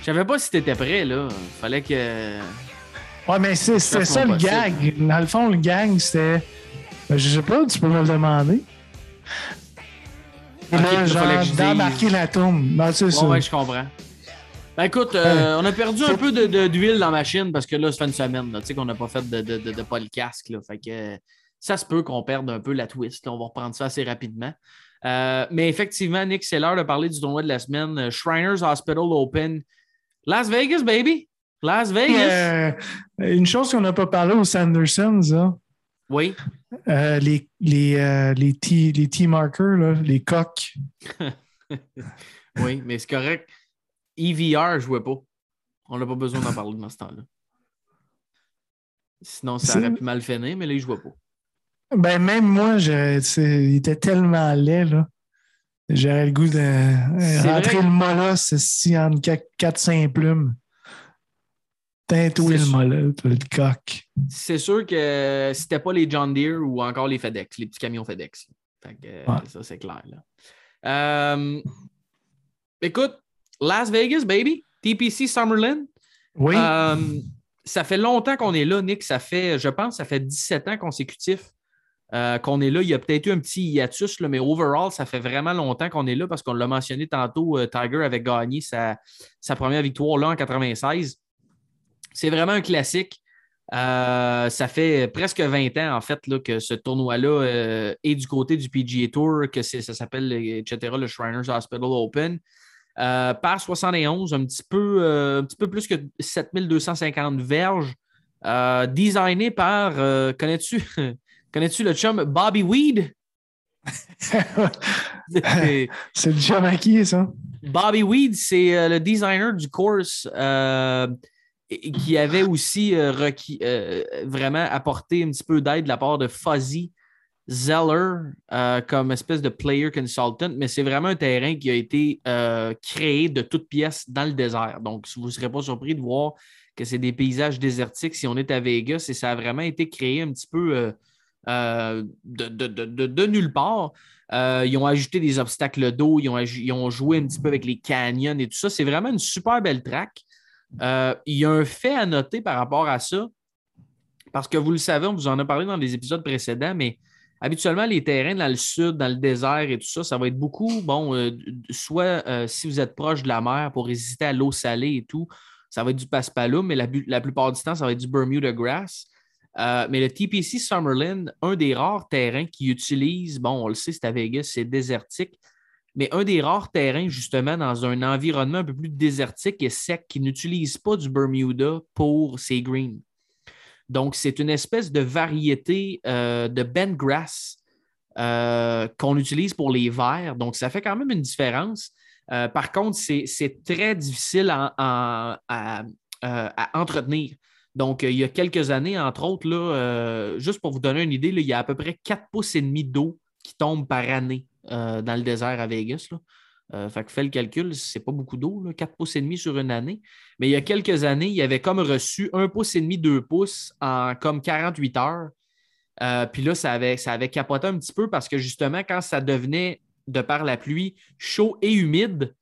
Je savais pas si t'étais prêt, là. Fallait que. Ouais, mais c'est- ça mon le gag. Dans le fond, le gag, c'était. Ben, je sais pas, tu peux me le demander. Et Ok, là, il genre, d'embarquer la tombe. C'est Ouais, ça. ouais, je comprends. Ben écoute, euh, on a perdu un peu de- d'huile dans la machine parce que là, ça fait une semaine tu sais qu'on n'a pas fait de, de, de, de podcast. Là, fait que euh, ça se peut qu'on perde un peu la twist. là. on va reprendre ça assez rapidement. Euh, mais effectivement, Nick, c'est l'heure de parler du tournoi de la semaine. Shriners Hospital Open. Las Vegas, baby! Las Vegas! euh, une chose qu'on n'a pas parlé aux Sandersons, là, Oui. euh, les, les, euh, les, T, les T-markers, là, les coques. Oui, mais c'est correct. EVR, je jouais pas. On n'a pas besoin d'en parler dans ce temps-là. Sinon, ça aurait pu mal finir, mais là, il jouait pas. Ben, même moi, je, il était tellement laid, là. J'aurais le goût de C'est rentrer vrai. le molosse ici en 4-5 plumes. Tintouer C'est le le coq. C'est sûr que c'était pas les John Deere ou encore les FedEx, les petits camions FedEx. Fait que, euh, Ouais. Ça, c'est clair. Là. Euh, écoute, Las Vegas, baby. TPC Summerlin. Oui, Euh, ça fait longtemps qu'on est là, Nick. Ça fait, je pense, ça fait 17 ans consécutifs euh, qu'on est là. Il y a peut-être eu un petit hiatus, là, mais overall, ça fait vraiment longtemps qu'on est là parce qu'on l'a mentionné tantôt. euh, Tiger avait gagné sa, sa première victoire là en 96. C'est vraiment un classique. Euh, ça fait presque 20 ans, en fait, là, que ce tournoi-là euh, est du côté du PGA Tour, que ça s'appelle, etc., le Shriners Hospital Open. Euh, par 71, un petit, peu, un petit peu plus que 7250 verges. Designé par, connais-tu, le chum Bobby Weed? C'est- déjà maquillé, ça? Bobby Weed, c'est le designer du course qui avait aussi euh, euh, vraiment apporté un petit peu d'aide de la part de Fuzzy Zeller euh, comme espèce de player consultant, mais c'est vraiment un terrain qui a été créé de toutes pièces dans le désert. Donc, vous ne serez pas surpris de voir que c'est des paysages désertiques si on est à Vegas et ça a vraiment été créé un petit peu de, nulle part. Ils ont ajouté des obstacles d'eau, ils ont, ils ont joué un petit peu avec les canyons et tout ça. C'est vraiment une super belle track. Euh, il y a un fait à noter par rapport à ça, parce que vous le savez, on vous en a parlé dans les épisodes précédents, mais habituellement, les terrains dans le sud, dans le désert et tout ça, ça va être beaucoup, bon, euh, soit euh, si vous êtes proche de la mer pour résister à l'eau salée et tout, ça va être du paspalum, mais la, plupart du temps, ça va être du Bermuda grass. Mais le TPC Summerlin, un des rares terrains qui utilise, bon, on le sait, c'est à Vegas, c'est désertique, mais un des rares terrains, justement, dans un environnement un peu plus désertique et sec, qui n'utilise pas du Bermuda pour ses greens. Donc, c'est une espèce de variété euh, de bent grass euh, qu'on utilise pour les verts. Donc, ça fait quand même une différence. Euh, par contre, c'est très difficile à, entretenir. Donc, il y a quelques années, entre autres, là, juste pour vous donner une idée, il y a à peu près 4 pouces et demi d'eau qui tombe par année euh, dans le désert à Vegas. Là. Euh, fait que le calcul, c'est pas beaucoup d'eau, là, 4 pouces et demi sur une année. Mais il y a quelques années, il avait comme reçu 1 pouce et demi, 2 pouces en comme 48 heures. Euh, puis là, ça avait, ça avait capoté un petit peu parce que justement, quand ça devenait, de par la pluie, chaud et humide,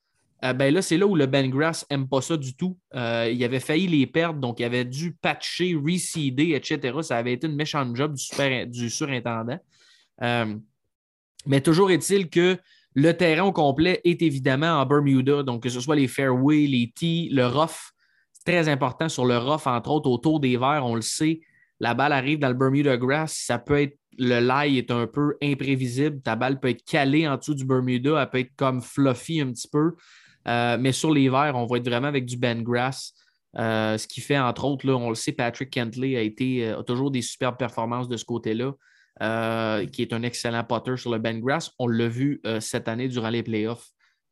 ben là, c'est là où le Ben Grass n'aime pas ça du tout. Il avait failli les perdre, donc il avait dû patcher, reseeder, etc. Ça avait été une méchante job du, du surintendant. Mais toujours est-il que le terrain au complet est évidemment en Bermuda, donc que ce soit les fairways, les tees, le rough. C'est très important sur le rough, entre autres, autour des verts, on le sait. La balle arrive dans le Bermuda grass, ça peut être le lie est un peu imprévisible. Ta balle peut être calée en dessous du Bermuda, elle peut être comme fluffy un petit peu. Euh, mais sur les verts, on va être vraiment avec du Ben Grass. Euh, ce qui fait, entre autres, là, on le sait, Patrick Kentley a, euh, a toujours des superbes performances de ce côté-là, euh, qui est un excellent potter sur le Ben Grass. On l'a vu euh, cette année durant les playoffs,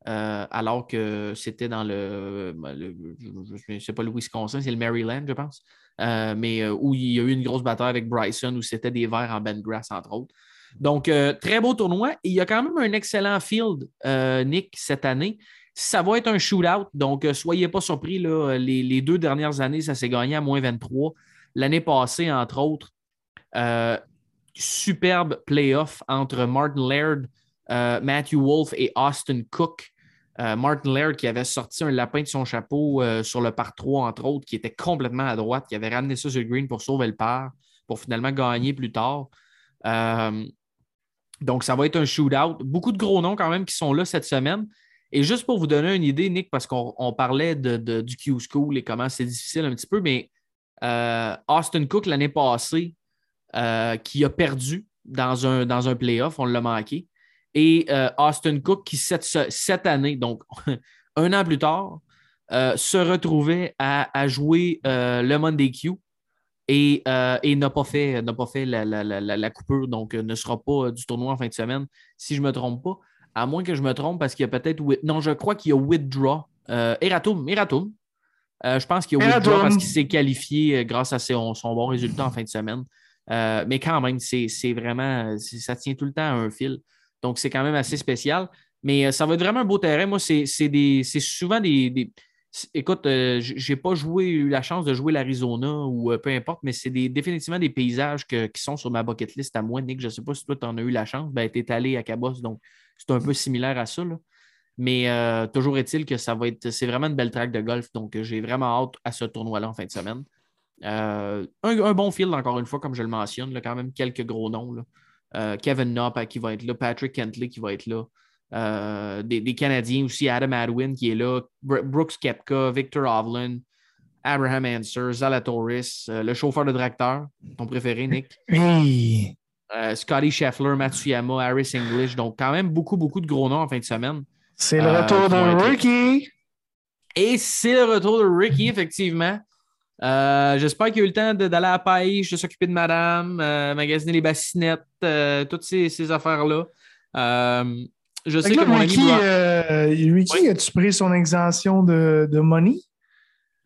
euh, alors que c'était dans le. le je ne sais pas le Wisconsin, c'est le Maryland, je pense. Mais où il y a eu une grosse bataille avec Bryson, où c'était des verts en Ben Grass, entre autres. Donc, très beau tournoi. Il y a quand même un excellent field, Nick, cette année. Ça va être un shootout, donc soyez pas surpris. Là, les, les deux dernières années, ça s'est gagné à moins 23. L'année passée, entre autres, euh, superbe playoff entre Martin Laird, euh, Matthew Wolf et Austin Cook. Euh, Martin Laird qui avait sorti un lapin de son chapeau euh, sur le par 3, entre autres, qui était complètement à droite, qui avait ramené ça sur le green pour sauver le par, pour finalement gagner plus tard. Donc, ça va être un shootout. Beaucoup de gros noms quand même qui sont là cette semaine. Et juste pour vous donner une idée, Nick, parce qu'on on parlait du Q School et comment c'est difficile un petit peu, mais Austin Cook l'année passée, euh, qui a perdu dans un, dans un playoff, on l'a manqué. Et euh, Austin Cook, qui cette, cette année, donc un an plus tard, euh, se retrouvait à, à jouer le Monday Q et, et n'a pas fait, n'a pas fait la, la- la- la- coupure, donc ne sera pas du tournoi en fin de semaine, si je ne me trompe pas. À moins que je me trompe, parce qu'il y a peut-être. Non, je crois qu'il y a withdraw. Eratum, Eratum. Euh, je pense qu'il y a withdraw parce qu'il s'est qualifié grâce à son, son bon résultat en fin de semaine. Euh, mais quand même, c'est vraiment. Ça tient tout le temps à un fil. Donc, c'est quand même assez spécial. Mais euh, ça va être vraiment un beau terrain. Moi, c'est souvent des. des- Écoute, euh, j- j'ai pas joué, eu la chance de jouer l'Arizona ou peu importe, mais c'est des- définitivement des paysages qui sont sur ma bucket list à moi, Nick. Je ne sais pas si toi, tu en as eu la chance. Ben, tu es allé à Cabos, donc c'est un peu similaire à ça. Mais toujours est-il que ça va être. C'est vraiment une belle track de golf. Donc, j'ai vraiment hâte à ce tournoi-là en fin de semaine. Euh, un, un bon field, encore une fois, comme je le mentionne, là, quand même quelques gros noms. là. Euh, Kevin Knopp qui va être là, Patrick Kentley qui va être là. Euh, des, des, Canadiens aussi, Adam Adwin qui est là, Brooks Kepka, Victor Hovland, Abraham Anser, Zalatoris, euh, le chauffeur de tracteur, ton préféré, Nick. Euh, Scotty Scheffler, Matsuyama, Harris English. Donc, quand même, beaucoup, beaucoup de gros noms en fin de semaine. C'est le retour de Ricky. Et c'est le retour de Ricky, effectivement. J'espère qu'il a eu le temps d'aller à la pêche, de s'occuper de madame, magasiner les bassinettes, toutes ces, ces affaires-là. je sais que, mon Ricky, ami. Ricky, as-tu pris son exemption de, de money?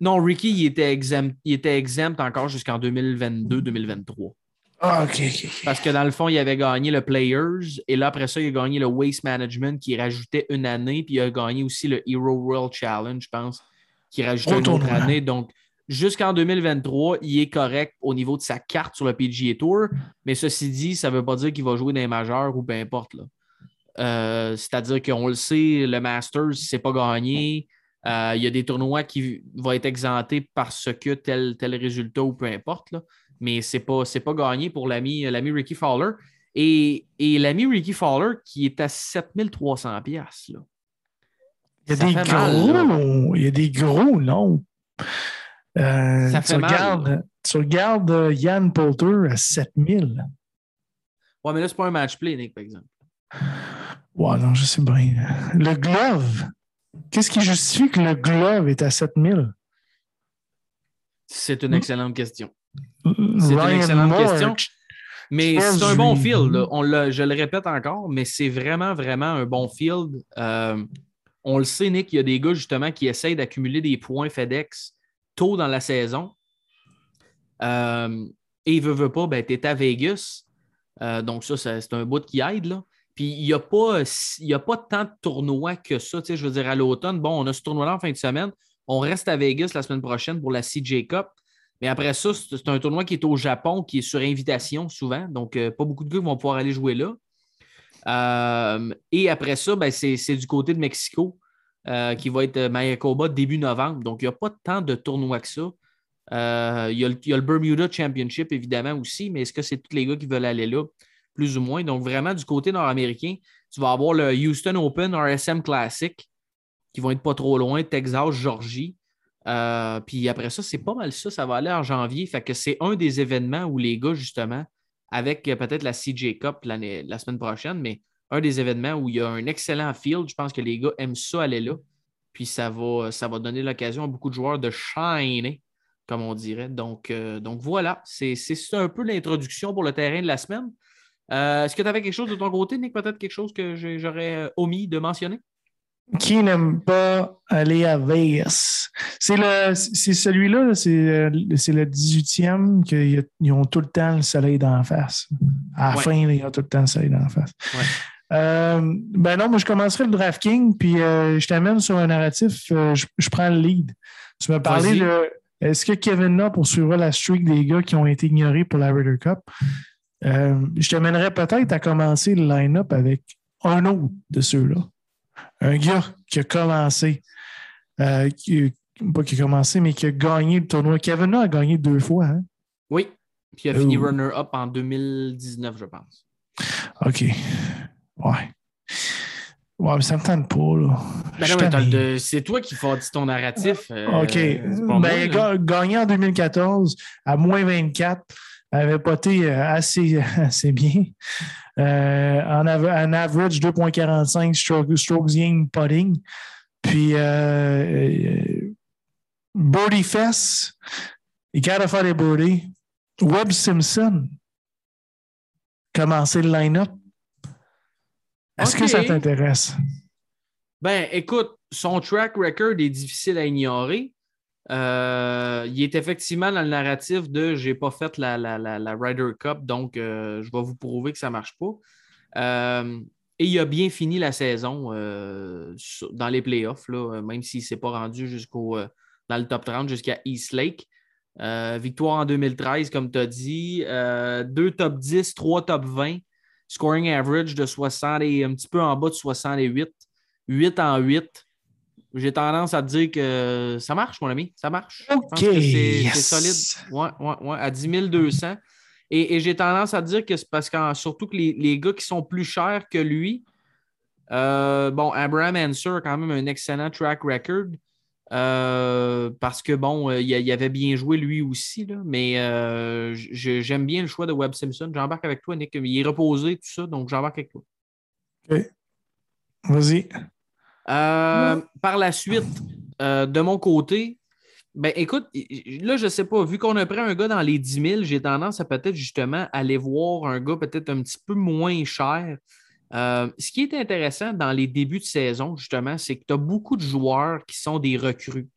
Non, Ricky, il était exempt, il était exempt encore jusqu'en 2022-2023. Ah, OK, Parce que dans le fond, il avait gagné le Players et là, après ça, il a gagné le Waste Management qui rajoutait une année, puis il a gagné aussi le Hero World Challenge, je pense, qui rajoutait une autre année. Donc, jusqu'en 2023, il est correct au niveau de sa carte sur le PGA Tour, mais ceci dit, ça ne veut pas dire qu'il va jouer dans les majeurs ou peu importe. Euh, c'est-à-dire qu'on le sait, le Masters, c'est pas gagné. Euh, il y a des tournois qui vont être exemptés parce que tel, tel résultat ou peu importe. Là. Mais ce n'est pas, pas gagné pour l'ami Ricky Fowler. Et, et l'ami Ricky Fowler qui est à 7300 pièces. Il y, a des gros, il y a des gros noms. Euh, ça fait tu, regardes, tu regardes euh, Yann Poulter à 7000. Ouais, mais là, c'est pas un match play, Nick, par exemple. Ouais, non, je sais bien. Le glove, Qu'est-ce qui justifie que le glove est à 7000? C'est une excellente question. C'est une excellente question. Mais c'est un bon field. On je le répète encore, mais c'est vraiment, vraiment un bon field. Euh, on le sait, Nick, il y a des gars justement qui essayent d'accumuler des points FedEx tôt dans la saison. Euh, et il veut, veut pas, ben, tu es à Vegas. Euh, donc, ça, c'est un bout qui aide. Puis il n'y a, pas, tant de tournois que ça. Je veux dire, à l'automne, bon, on a ce tournoi-là en fin de semaine. On reste à Vegas la semaine prochaine pour la CJ Cup. Mais après ça, c'est un tournoi qui est au Japon, qui est sur invitation souvent. Donc, euh, pas beaucoup de gars vont pouvoir aller jouer là. Et après ça, ben, c'est du côté de Mexico, euh, qui va être Mayakoba début novembre. Donc, il n'y a pas tant de tournois que ça. Il y, a le Bermuda Championship, évidemment, aussi, mais est-ce que c'est tous les gars qui veulent aller là? plus ou moins. Donc, vraiment, du côté nord-américain, tu vas avoir le Houston Open RSM Classic, qui vont être pas trop loin, Texas, Georgie. Euh, puis après ça, c'est pas mal ça. Ça va aller en janvier. Fait que c'est un des événements où les gars, justement, avec euh, peut-être la CJ Cup la semaine prochaine, mais un des événements où il y a un excellent field. Je pense que les gars aiment ça aller là. Puis ça va, ça va donner l'occasion à beaucoup de joueurs de shiner, comme on dirait. Donc, euh, donc voilà, c'est un peu l'introduction pour le terrain de la semaine. Euh, est-ce que tu avais quelque chose de ton côté, Nick? Peut-être quelque chose que j'aurais euh, omis de mentionner? Qui n'aime pas aller à Vegas? C'est celui-là, c'est le 18e qu'ils ont tout le temps le soleil d'en face. À la fin, ils ont tout le temps le soleil d'en face. Ben non, moi je commencerai le DraftKings, puis je t'amène sur un narratif, je, prends le lead. Tu m'as parlé de est-ce que Kevin Na poursuivra la streak des gars qui ont été ignorés pour la Ryder Cup? Euh, je t'amènerais peut-être à commencer le line-up avec un autre de ceux-là. Un gars qui a commencé, euh, pas qui a commencé, mais qui a gagné le tournoi. Kevin a gagné deux fois. Hein? Oui, puis il a fini runner-up en 2019, je pense. OK. Ouais. Ouais, mais ça me tente pas, là. Ben c'est toi qui fais ton narratif. Euh, OK. ben, gagné en 2014 à moins 24 avait poté euh, assez, assez bien. Euh, en un average 2.45 strokes, strokes in putting. Puis euh, Birdie Fest, il de faire des birdies. Webb Simpson, commencer le line-up. Est-ce que ça t'intéresse? Ben, écoute, son track record est difficile à ignorer. Euh, il est effectivement dans le narratif de j'ai pas fait la, la, Ryder Cup, donc euh, je vais vous prouver que ça ne marche pas. Euh, et il a bien fini la saison dans les playoffs, là, même s'il ne s'est pas rendu jusqu'au dans le top 30 jusqu'à East Lake. victoire en 2013, comme tu as dit. deux top 10, trois top 20. Scoring average de 60 et un petit peu en bas de 68. 8 en 8 j'ai tendance à te dire que ça marche, mon ami. Ça marche. OK. C'est solide. Ouais, ouais, ouais. À 10 200. Et, j'ai tendance à dire que c'est parce que surtout que les, gars qui sont plus chers que lui, euh, bon, Abraham Answer a quand même un excellent track record. Euh, parce que bon, euh, il, avait bien joué lui aussi, là, mais j'aime bien le choix de Webb Simpson. J'embarque avec toi, Nick. Il est reposé, tout ça, donc j'embarque avec toi. OK. Vas-y. par la suite, de mon côté, ben écoute, là, je sais pas, vu qu'on a pris un gars dans les 10 000, j'ai tendance à peut-être justement aller voir un gars peut-être un petit peu moins cher. Euh, ce qui est intéressant dans les débuts de saison, justement, c'est que tu as beaucoup de joueurs qui sont des recrues.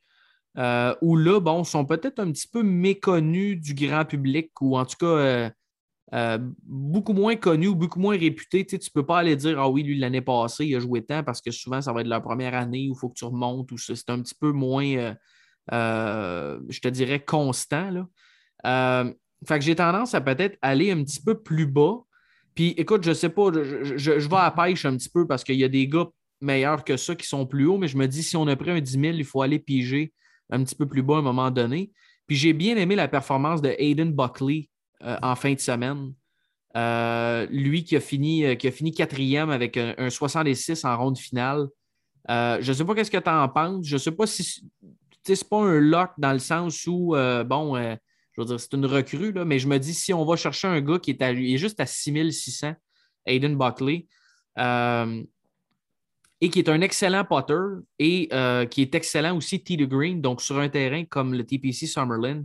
Euh, ou là, bon, sont peut-être un petit peu méconnus du grand public ou en tout cas euh, beaucoup moins connus ou beaucoup moins réputés. Tu ne peux pas aller dire Ah oui, lui, l'année passée, il a joué tant parce que souvent, ça va être la première année où il faut que tu remontes ou. C'est un petit peu moins je te dirais, constant. Là. Fait que j'ai tendance à peut-être aller un petit peu plus bas. Puis écoute, je sais pas, je, vais à pêche un petit peu parce qu'il y a des gars meilleurs que ça qui sont plus hauts, mais je me dis, si on a pris un 10 000, il faut aller piger un petit peu plus bas à un moment donné. Puis j'ai bien aimé la performance de Aiden Buckley euh, en fin de semaine. lui qui a, fini, qui a fini quatrième avec un, un 66 en ronde finale. je ne sais pas qu'est-ce que tu en penses. Je ne sais pas si c'est pas un lock dans le sens où, euh, bon, euh, je veux dire, c'est une recrue, là, mais je me dis, si on va chercher un gars qui est, juste à 6600, Aiden Buckley, euh, et qui est un excellent potter et qui est excellent aussi tee de green, donc sur un terrain comme le TPC Summerlin,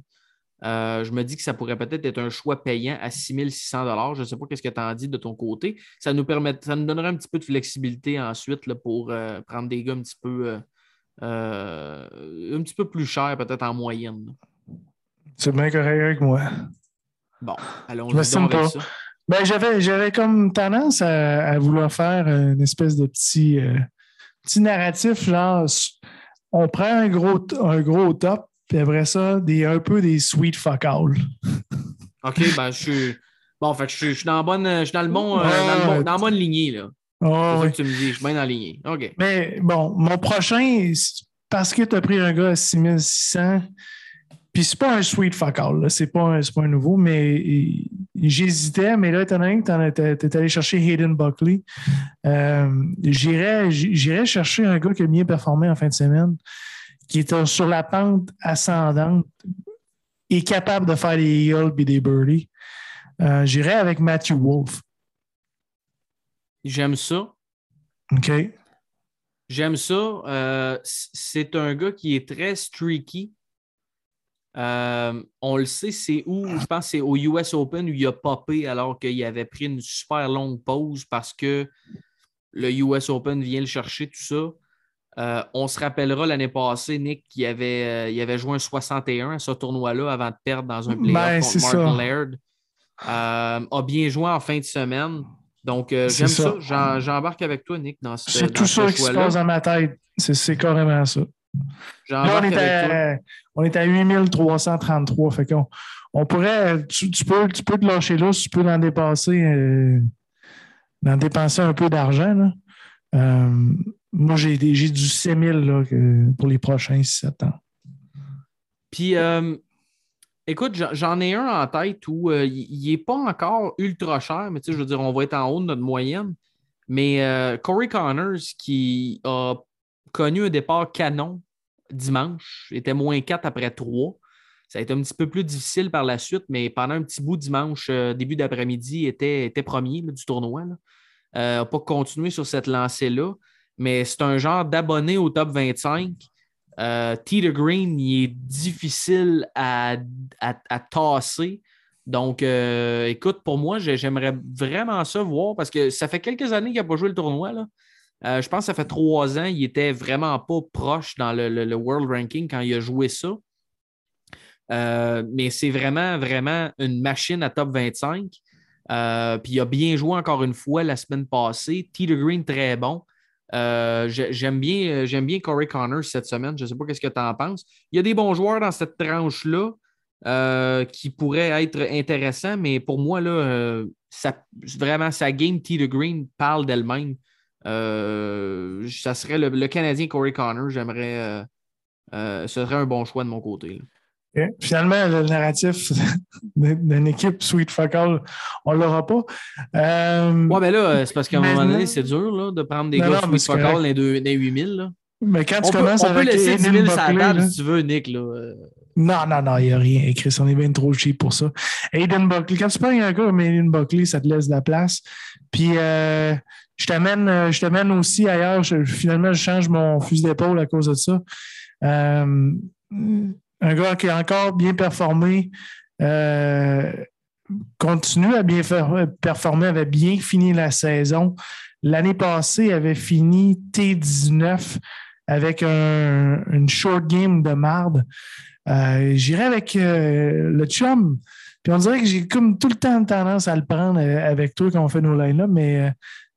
je me dis que ça pourrait peut-être être un choix payant à 6600 Je ne sais pas qu'est-ce que tu en dis de ton côté. Ça nous, permet, ça nous donnerait un petit peu de flexibilité ensuite pour prendre des gars un petit peu euh, un petit peu plus cher, peut-être en moyenne. C'est bien correct avec moi. Bon, allons-y avec ça. Ben, j'avais, j'avais comme tendance à, vouloir faire une espèce de petit, euh, petit narratif, genre on prend un gros, un gros top, puis après ça, des, un peu des sweet fuck all. OK, ben je suis. Bon, fait je suis, dans, bonne, je suis dans le bon, euh, dans, le dans la bonne lignée, là. Oh, c'est ça que tu me dis, je suis bien aligné. OK. Mais bon, mon prochain, parce que tu as pris un gars à 6600, puis c'est pas un sweet fuck all, c'est pas, un, pas un nouveau, mais j'hésitais, mais là, étant donné que tu es allé chercher Hayden Buckley, euh, j'irais chercher un gars qui a bien performé en fin de semaine, qui est sur la pente ascendante et capable de faire des eagles et des birdies. Euh, j'irais avec Matthew Wolf. J'aime ça. OK. J'aime ça. Euh, c'est un gars qui est très streaky. Euh, on le sait, c'est où, je pense c'est au US Open où il a popé alors qu'il avait pris une super longue pause parce que le US Open vient le chercher, tout ça. Euh, on se rappellera l'année passée, Nick, avait, il avait joué un 61 à ce tournoi-là avant de perdre dans un playoff ben, contre Martin Laird. a bien joué en fin de semaine. Donc, euh, j'aime ça. J'embarque avec toi, Nick, dans ce C'est tout ça qui se passe dans ma tête. C'est carrément ça. Là, on, est à, on est à 8333. Fait qu'on on pourrait, tu, peux, tu peux te lâcher là si tu peux en dépenser, euh, dépenser un peu d'argent. Euh, moi, j'ai du 6000 pour les prochains 7 ans. Puis, Écoute, j'en ai un en tête où euh, il n'est pas encore ultra cher, mais tu sais, je veux dire, on va être en haut de notre moyenne. Mais euh, Corey Connors, qui a connu un départ canon dimanche, était moins 4 après 3. Ça a été un petit peu plus difficile par la suite, mais pendant un petit bout dimanche, euh, début d'après-midi, était, était premier du tournoi. n'a pas continué sur cette lancée-là, mais c'est un genre d'abonné au top 25 euh, T Green, il est difficile à, à, tasser. Donc, euh, écoute, pour moi, j'aimerais vraiment ça voir parce que ça fait quelques années qu'il n'a pas joué le tournoi. Là. Euh, je pense que ça fait trois ans, il était vraiment pas proche dans le, World Ranking quand il a joué ça. Euh, mais c'est vraiment, vraiment une machine à top 25. puis il a bien joué encore une fois la semaine passée. T Green, très bon. Euh, j'aime bien, euh, j'aime bien Corey Connors cette semaine. Je ne sais pas ce que tu en penses. Il y a des bons joueurs dans cette tranche-là euh, qui pourraient être intéressants, mais pour moi, là, ça, vraiment, sa game T de Green parle d'elle-même. Ça serait le, Canadien Corey Connors. J'aimerais. ce serait un bon choix de mon côté. Finalement, le narratif d'une équipe Sweet Fuck All, on l'aura pas. Euh, Ouais, mais là, c'est parce qu'à un moment donné, c'est dur là, de prendre des Non, gars non, Sweet Fuck All dans les deux- dans les 8000. Là. mais quand On tu peut, commences on peut avec laisser 10 Aiden 000 sur la table si tu veux, Nick. Là. Non, non, non, il n'y a rien, Chris. On est bien trop cheap pour ça. Aiden Buckley, quand tu prends un gars comme Aiden Buckley, ça te laisse de la place. Puis, euh, je t'amène euh, je t'amène aussi ailleurs. Finalement, je change mon fusil d'épaule à cause de ça. Euh, un gars qui a encore bien performé, continue à bien performer, avait bien fini la saison. L'année passée, il avait fini T19 avec un- une short game de marde. Euh, J'irais avec euh, le chum. Puis on dirait que j'ai comme tout le temps tendance à le prendre euh, avec toi quand on fait nos line-up, mais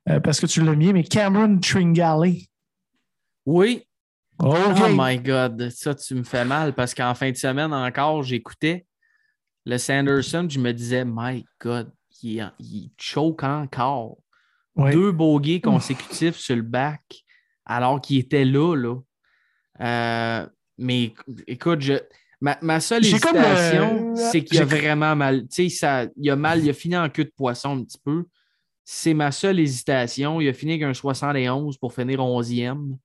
euh, parce que tu l'as mis, mais Cameron Tringale. Oui. Oh my God. Ça, tu me fais mal parce qu'en fin de semaine encore, j'écoutais le Sanderson. Je me disais, my God, il, il choke encore. Deux bogeys consécutifs sur le back alors qu'il était là. là. Euh, mais écoute, je, ma, ma seule hésitation, euh, c'est qu'il a vraiment mal. Tu sais, ça- il a mal, il a fini en queue de poisson un petit peu. C'est ma seule hésitation. Il a fini avec un 71 pour finir 11e.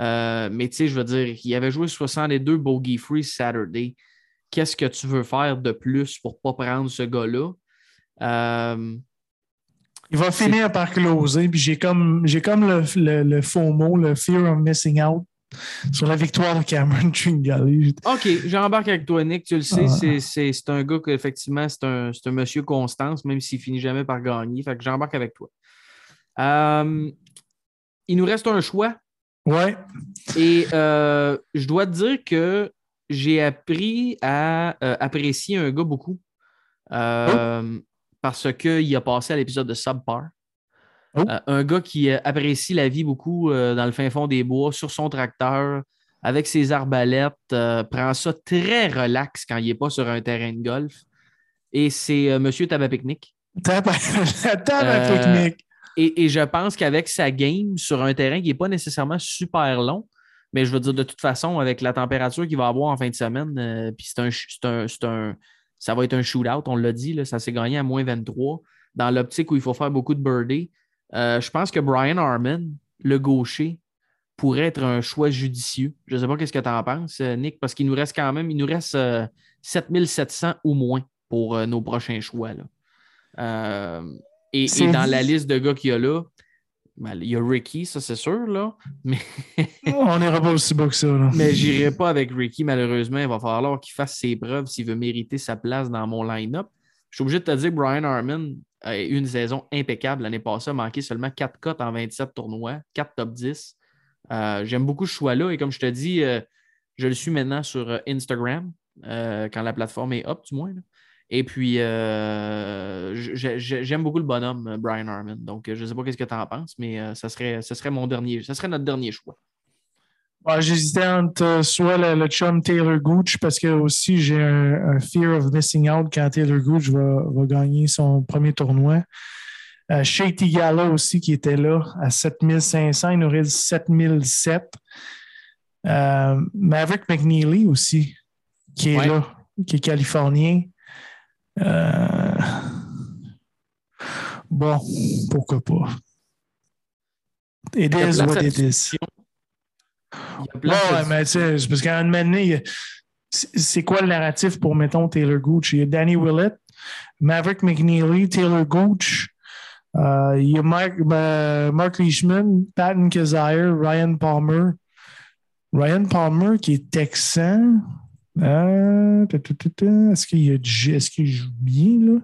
Euh, mais tu sais, je veux dire, il avait joué 62 bogey free Saturday. Qu'est-ce que tu veux faire de plus pour ne pas prendre ce gars-là? Euh, Il va finir par closer, puis j'ai comme, j'ai comme le, le, le faux mot, le fear of missing out sur la victoire de Cameron Tringale. OK, j'embarque avec toi, Nick. Tu le sais, Ah. c'est- c'est c'est un gars qu'effectivement, c'est un, c'est un monsieur Constance, même s'il finit jamais par gagner. Fait que j'embarque avec toi. Euh, il nous reste un choix. Ouais. Et euh, je dois te dire que j'ai appris à euh, apprécier un gars beaucoup euh, parce qu'il a passé à l'épisode de Subpar. Oh. Euh, un gars qui euh, apprécie la vie beaucoup euh, dans le fin fond des bois, sur son tracteur, avec ses arbalètes, euh, prend ça très relax quand il n'est pas sur un terrain de golf. Et c'est Monsieur Tabapicnic. Pique-nique. Et, et je pense qu'avec sa game sur un terrain qui n'est pas nécessairement super long, mais je veux dire, de toute façon, avec la température qu'il va avoir en fin de semaine, puis c'est un, un- un- ça va être un shootout, on l'a dit, là, ça s'est gagné à moins 23. Dans l'optique où il faut faire beaucoup de birdies, euh, je pense que Brian Harmon, le gaucher, pourrait être un choix judicieux. Je ne sais pas qu'est-ce que tu en penses, euh, Nick, parce qu'il nous reste quand même, il nous reste euh, 7700 ou moins pour euh, nos prochains choix. là. Et, dans la liste de gars qu'il y a là, ben, il y a Ricky, ça c'est sûr, là. Mais, On n'ira pas aussi bas que ça. Là. mais j'irai pas avec Ricky, malheureusement. Il va falloir qu'il fasse ses preuves s'il veut mériter sa place dans mon line-up. Je suis obligé de te dire que Brian Harmon a eu une saison impeccable l'année passée, a manqué seulement 4 cotes en 27 tournois, 4 top 10. Euh, J'aime beaucoup ce choix-là et comme je te dis, euh, je le suis maintenant sur euh, Instagram, quand la plateforme est up, du moins. Et puis, j'ai- j'ai- j'aime beaucoup le bonhomme, Brian Harmon. Donc, je ne sais pas qu'est-ce que tu en penses, mais ça, serait, ça serait mon dernier, ça serait notre dernier choix. J'hésitais entre euh, soit le, le chum Taylor Gooch parce que aussi j'ai un, un fear of missing out quand Taylor Gooch va, va gagner son premier tournoi. Euh, Shea Tigala aussi qui était là à 7500, il nous reste 7007. Euh, Maverick McNeely aussi qui est Ouais. là, qui est californien. Euh, Bon, pourquoi pas. It is what it is. Ouais, mais tu sais, c'est parce qu'à un moment donné, c'est quoi le narratif pour, mettons, Taylor Gooch? Il y a Danny Willett, Maverick McNeely, Taylor Gooch, euh, il y a Mark, euh, Mark Leishman, Patton Kazire, Ryan Palmer. Ryan Palmer qui est texan. Euh. Est-ce qu'il y a du- est-ce qu'il joue bien, là?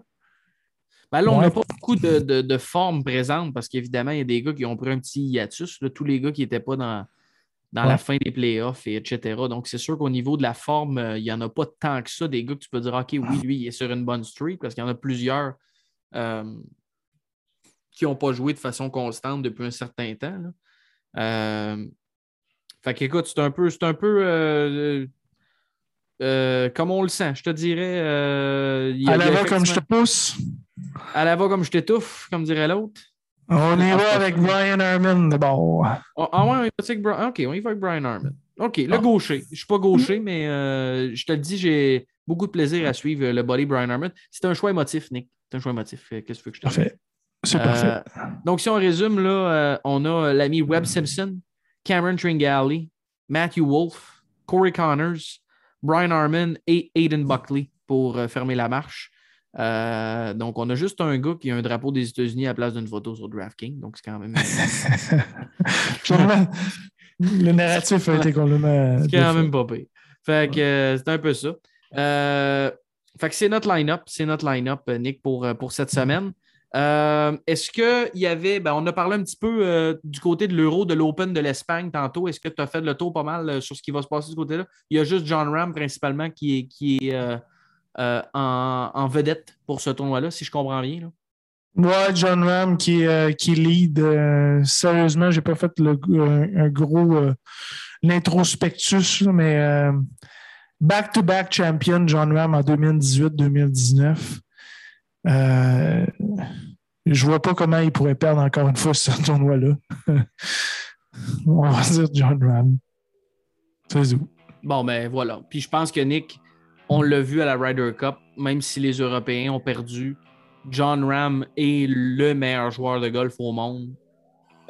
Ben là, on Ouais. n'a pas beaucoup de, de, de formes présentes parce qu'évidemment, il y a des gars qui ont pris un petit hiatus. là, tous les gars qui n'étaient pas dans, dans la fin des playoffs, et etc. Donc, c'est sûr qu'au niveau de la forme, euh, il n'y en a pas tant que ça. Des gars que tu peux dire, OK, oui, lui, il est sur une bonne streak parce qu'il y en a plusieurs euh, qui n'ont pas joué de façon constante depuis un certain temps. là. Euh, fait qu'écoute, c'est un peu, c'est un peu comme on le sent, je te dirais. il y a- À la va comme je te pousse. à la va comme je t'étouffe, comme dirait l'autre. On y Ah, va avec. Brian Harmon d'abord. Ah ah ouais, on y va avec Brian. OK, on y va avec Brian Harmon. OK, le Ah. gaucher. Je suis pas gaucher, mais euh, je te le dis, j'ai beaucoup de plaisir à suivre le body Brian Harmon. C'est un choix émotif, Nick. C'est un choix émotif. Euh, Qu'est-ce que tu veux que je te dise? Parfait. C'est Euh, parfait. donc, si on résume, là, euh, on a l'ami Webb Simpson, Cameron Tringali, Matthew Wolf, Corey Connors, Brian Harmon et Aiden Buckley pour euh, fermer la marche. Euh, donc, on a juste un gars qui a un drapeau des États-Unis à la place d'une photo sur DraftKings. Donc, c'est quand même, le narratif a été complètement. c'est quand même pas pire. Fait que euh, c'est un peu ça. Euh, fait que c'est notre line-up. C'est notre line-up, euh, Nick, pour, euh, pour cette semaine. Euh, Est-ce qu'il y avait. Ben, on a parlé un petit peu euh, du côté de l'Euro, de l'Open de l'Espagne tantôt. Est-ce que tu as fait le tour pas mal euh, sur ce qui va se passer de ce côté-là? Il y a juste John Ram principalement qui est, qui est euh, euh, en, en vedette pour ce tournoi-là, si je comprends bien. là. Ouais, John Ram qui, euh, qui lead. euh, sérieusement, j'ai pas fait le, un, un gros euh, l'introspectus, mais euh, back-to-back champion John Ram en 2018-2019. Euh, je vois pas comment il pourrait perdre encore une fois ce tournoi-là. On va dire John Ram. C'est tout. Bon, ben voilà. Puis je pense que Nick, on l'a vu à la Ryder Cup, même si les Européens ont perdu, John Ram est le meilleur joueur de golf au monde.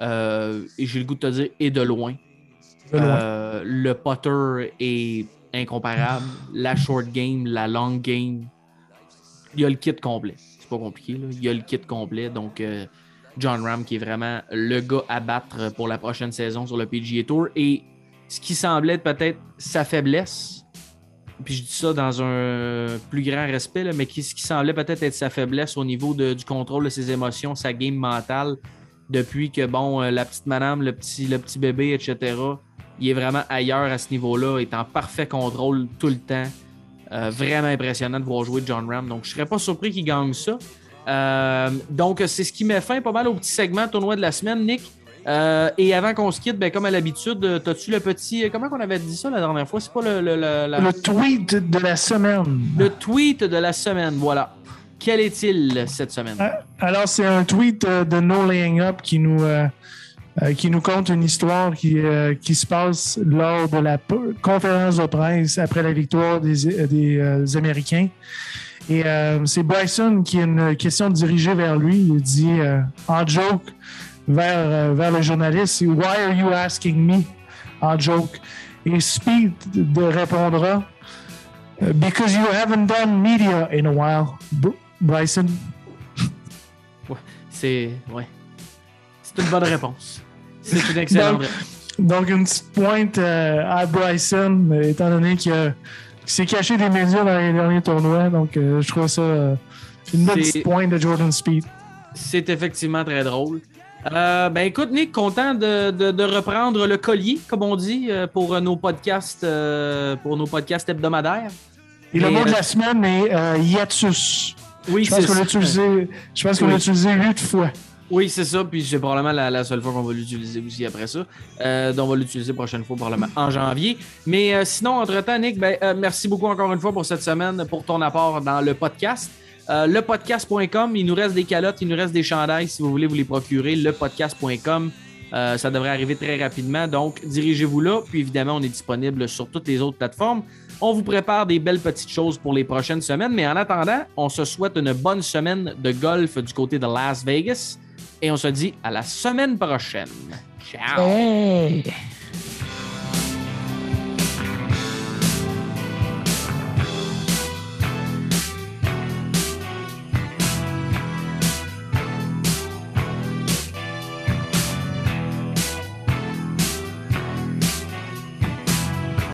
Euh, et j'ai le goût de te dire, et de loin. De loin. Euh, le putter est incomparable. La short game, la long game. Il y a le kit complet. C'est pas compliqué. Là. Il y a le kit complet. Donc, euh, John Ram qui est vraiment le gars à battre pour la prochaine saison sur le PGA Tour. Et ce qui semblait être peut-être sa faiblesse, puis je dis ça dans un plus grand respect, mais qui- ce qui semblait peut-être être sa faiblesse au niveau du contrôle de ses émotions, sa game mentale, depuis que, bon, euh, la petite madame, le petit, le petit bébé, etc., il est vraiment ailleurs à ce niveau-là, est en parfait contrôle tout le temps. Euh, vraiment impressionnant de voir jouer John Ram. Donc, je serais pas surpris qu'il gagne ça. Euh, donc, c'est ce qui met fin pas mal au petit segment tournoi de la semaine, Nick. Euh, et avant qu'on se quitte, ben, comme à l'habitude, euh, t'as-tu le petit. euh, Comment on avait dit ça la dernière fois? C'est pas le, le- le- la- Le tweet de la semaine. le tweet de la semaine. Voilà. Quel est-il cette semaine? Alors, c'est un tweet de No Laying Up qui nous, euh, qui nous conte une histoire qui, euh, qui se passe lors de la conférence de presse après la victoire des, des, euh, Américains. Et c'est Bryson qui a une question dirigée vers lui. Il dit en joke vers, euh, vers le journaliste Why are you asking me? en joke. Et Speed de répondra Because you haven't done media in a while, Br- Bryson. C'est. Ouais. C'est une bonne réponse. C'est une excellente Donc, réponse. Donc, une petite pointe euh, à Bryson, euh, étant donné qu'il s'est caché des médias dans les derniers tournois. Donc, euh, je trouve ça une bonne C'est- petite pointe de Jordan Speed. C'est effectivement très drôle. Euh, ben écoute, Nick, content de, de- de reprendre le collier, comme on dit, euh, pour nos podcasts, euh, pour nos podcasts hebdomadaires. Et le Mais, mot de euh, la semaine est euh, hiatus. Oui, l'a ça. utilisé, je pense qu'on Oui. l'a utilisé huit fois. Oui, c'est ça. Puis c'est probablement la, la seule fois qu'on va l'utiliser aussi après ça. Euh, donc on va l'utiliser prochaine fois, probablement en janvier. Mais euh, sinon, entre-temps, Nick, ben, euh, merci beaucoup encore une fois pour cette semaine, pour ton apport dans le podcast. Euh, lepodcast.com, il nous reste des calottes, il nous reste des chandails si vous voulez vous les procurer. Lepodcast.com, euh, ça devrait arriver très rapidement. Donc, dirigez-vous là. Puis évidemment, on est disponible sur toutes les autres plateformes. On vous prépare des belles petites choses pour les prochaines semaines. Mais en attendant, on se souhaite une bonne semaine de golf du côté de Las Vegas. Et on se dit à la semaine prochaine. Ciao!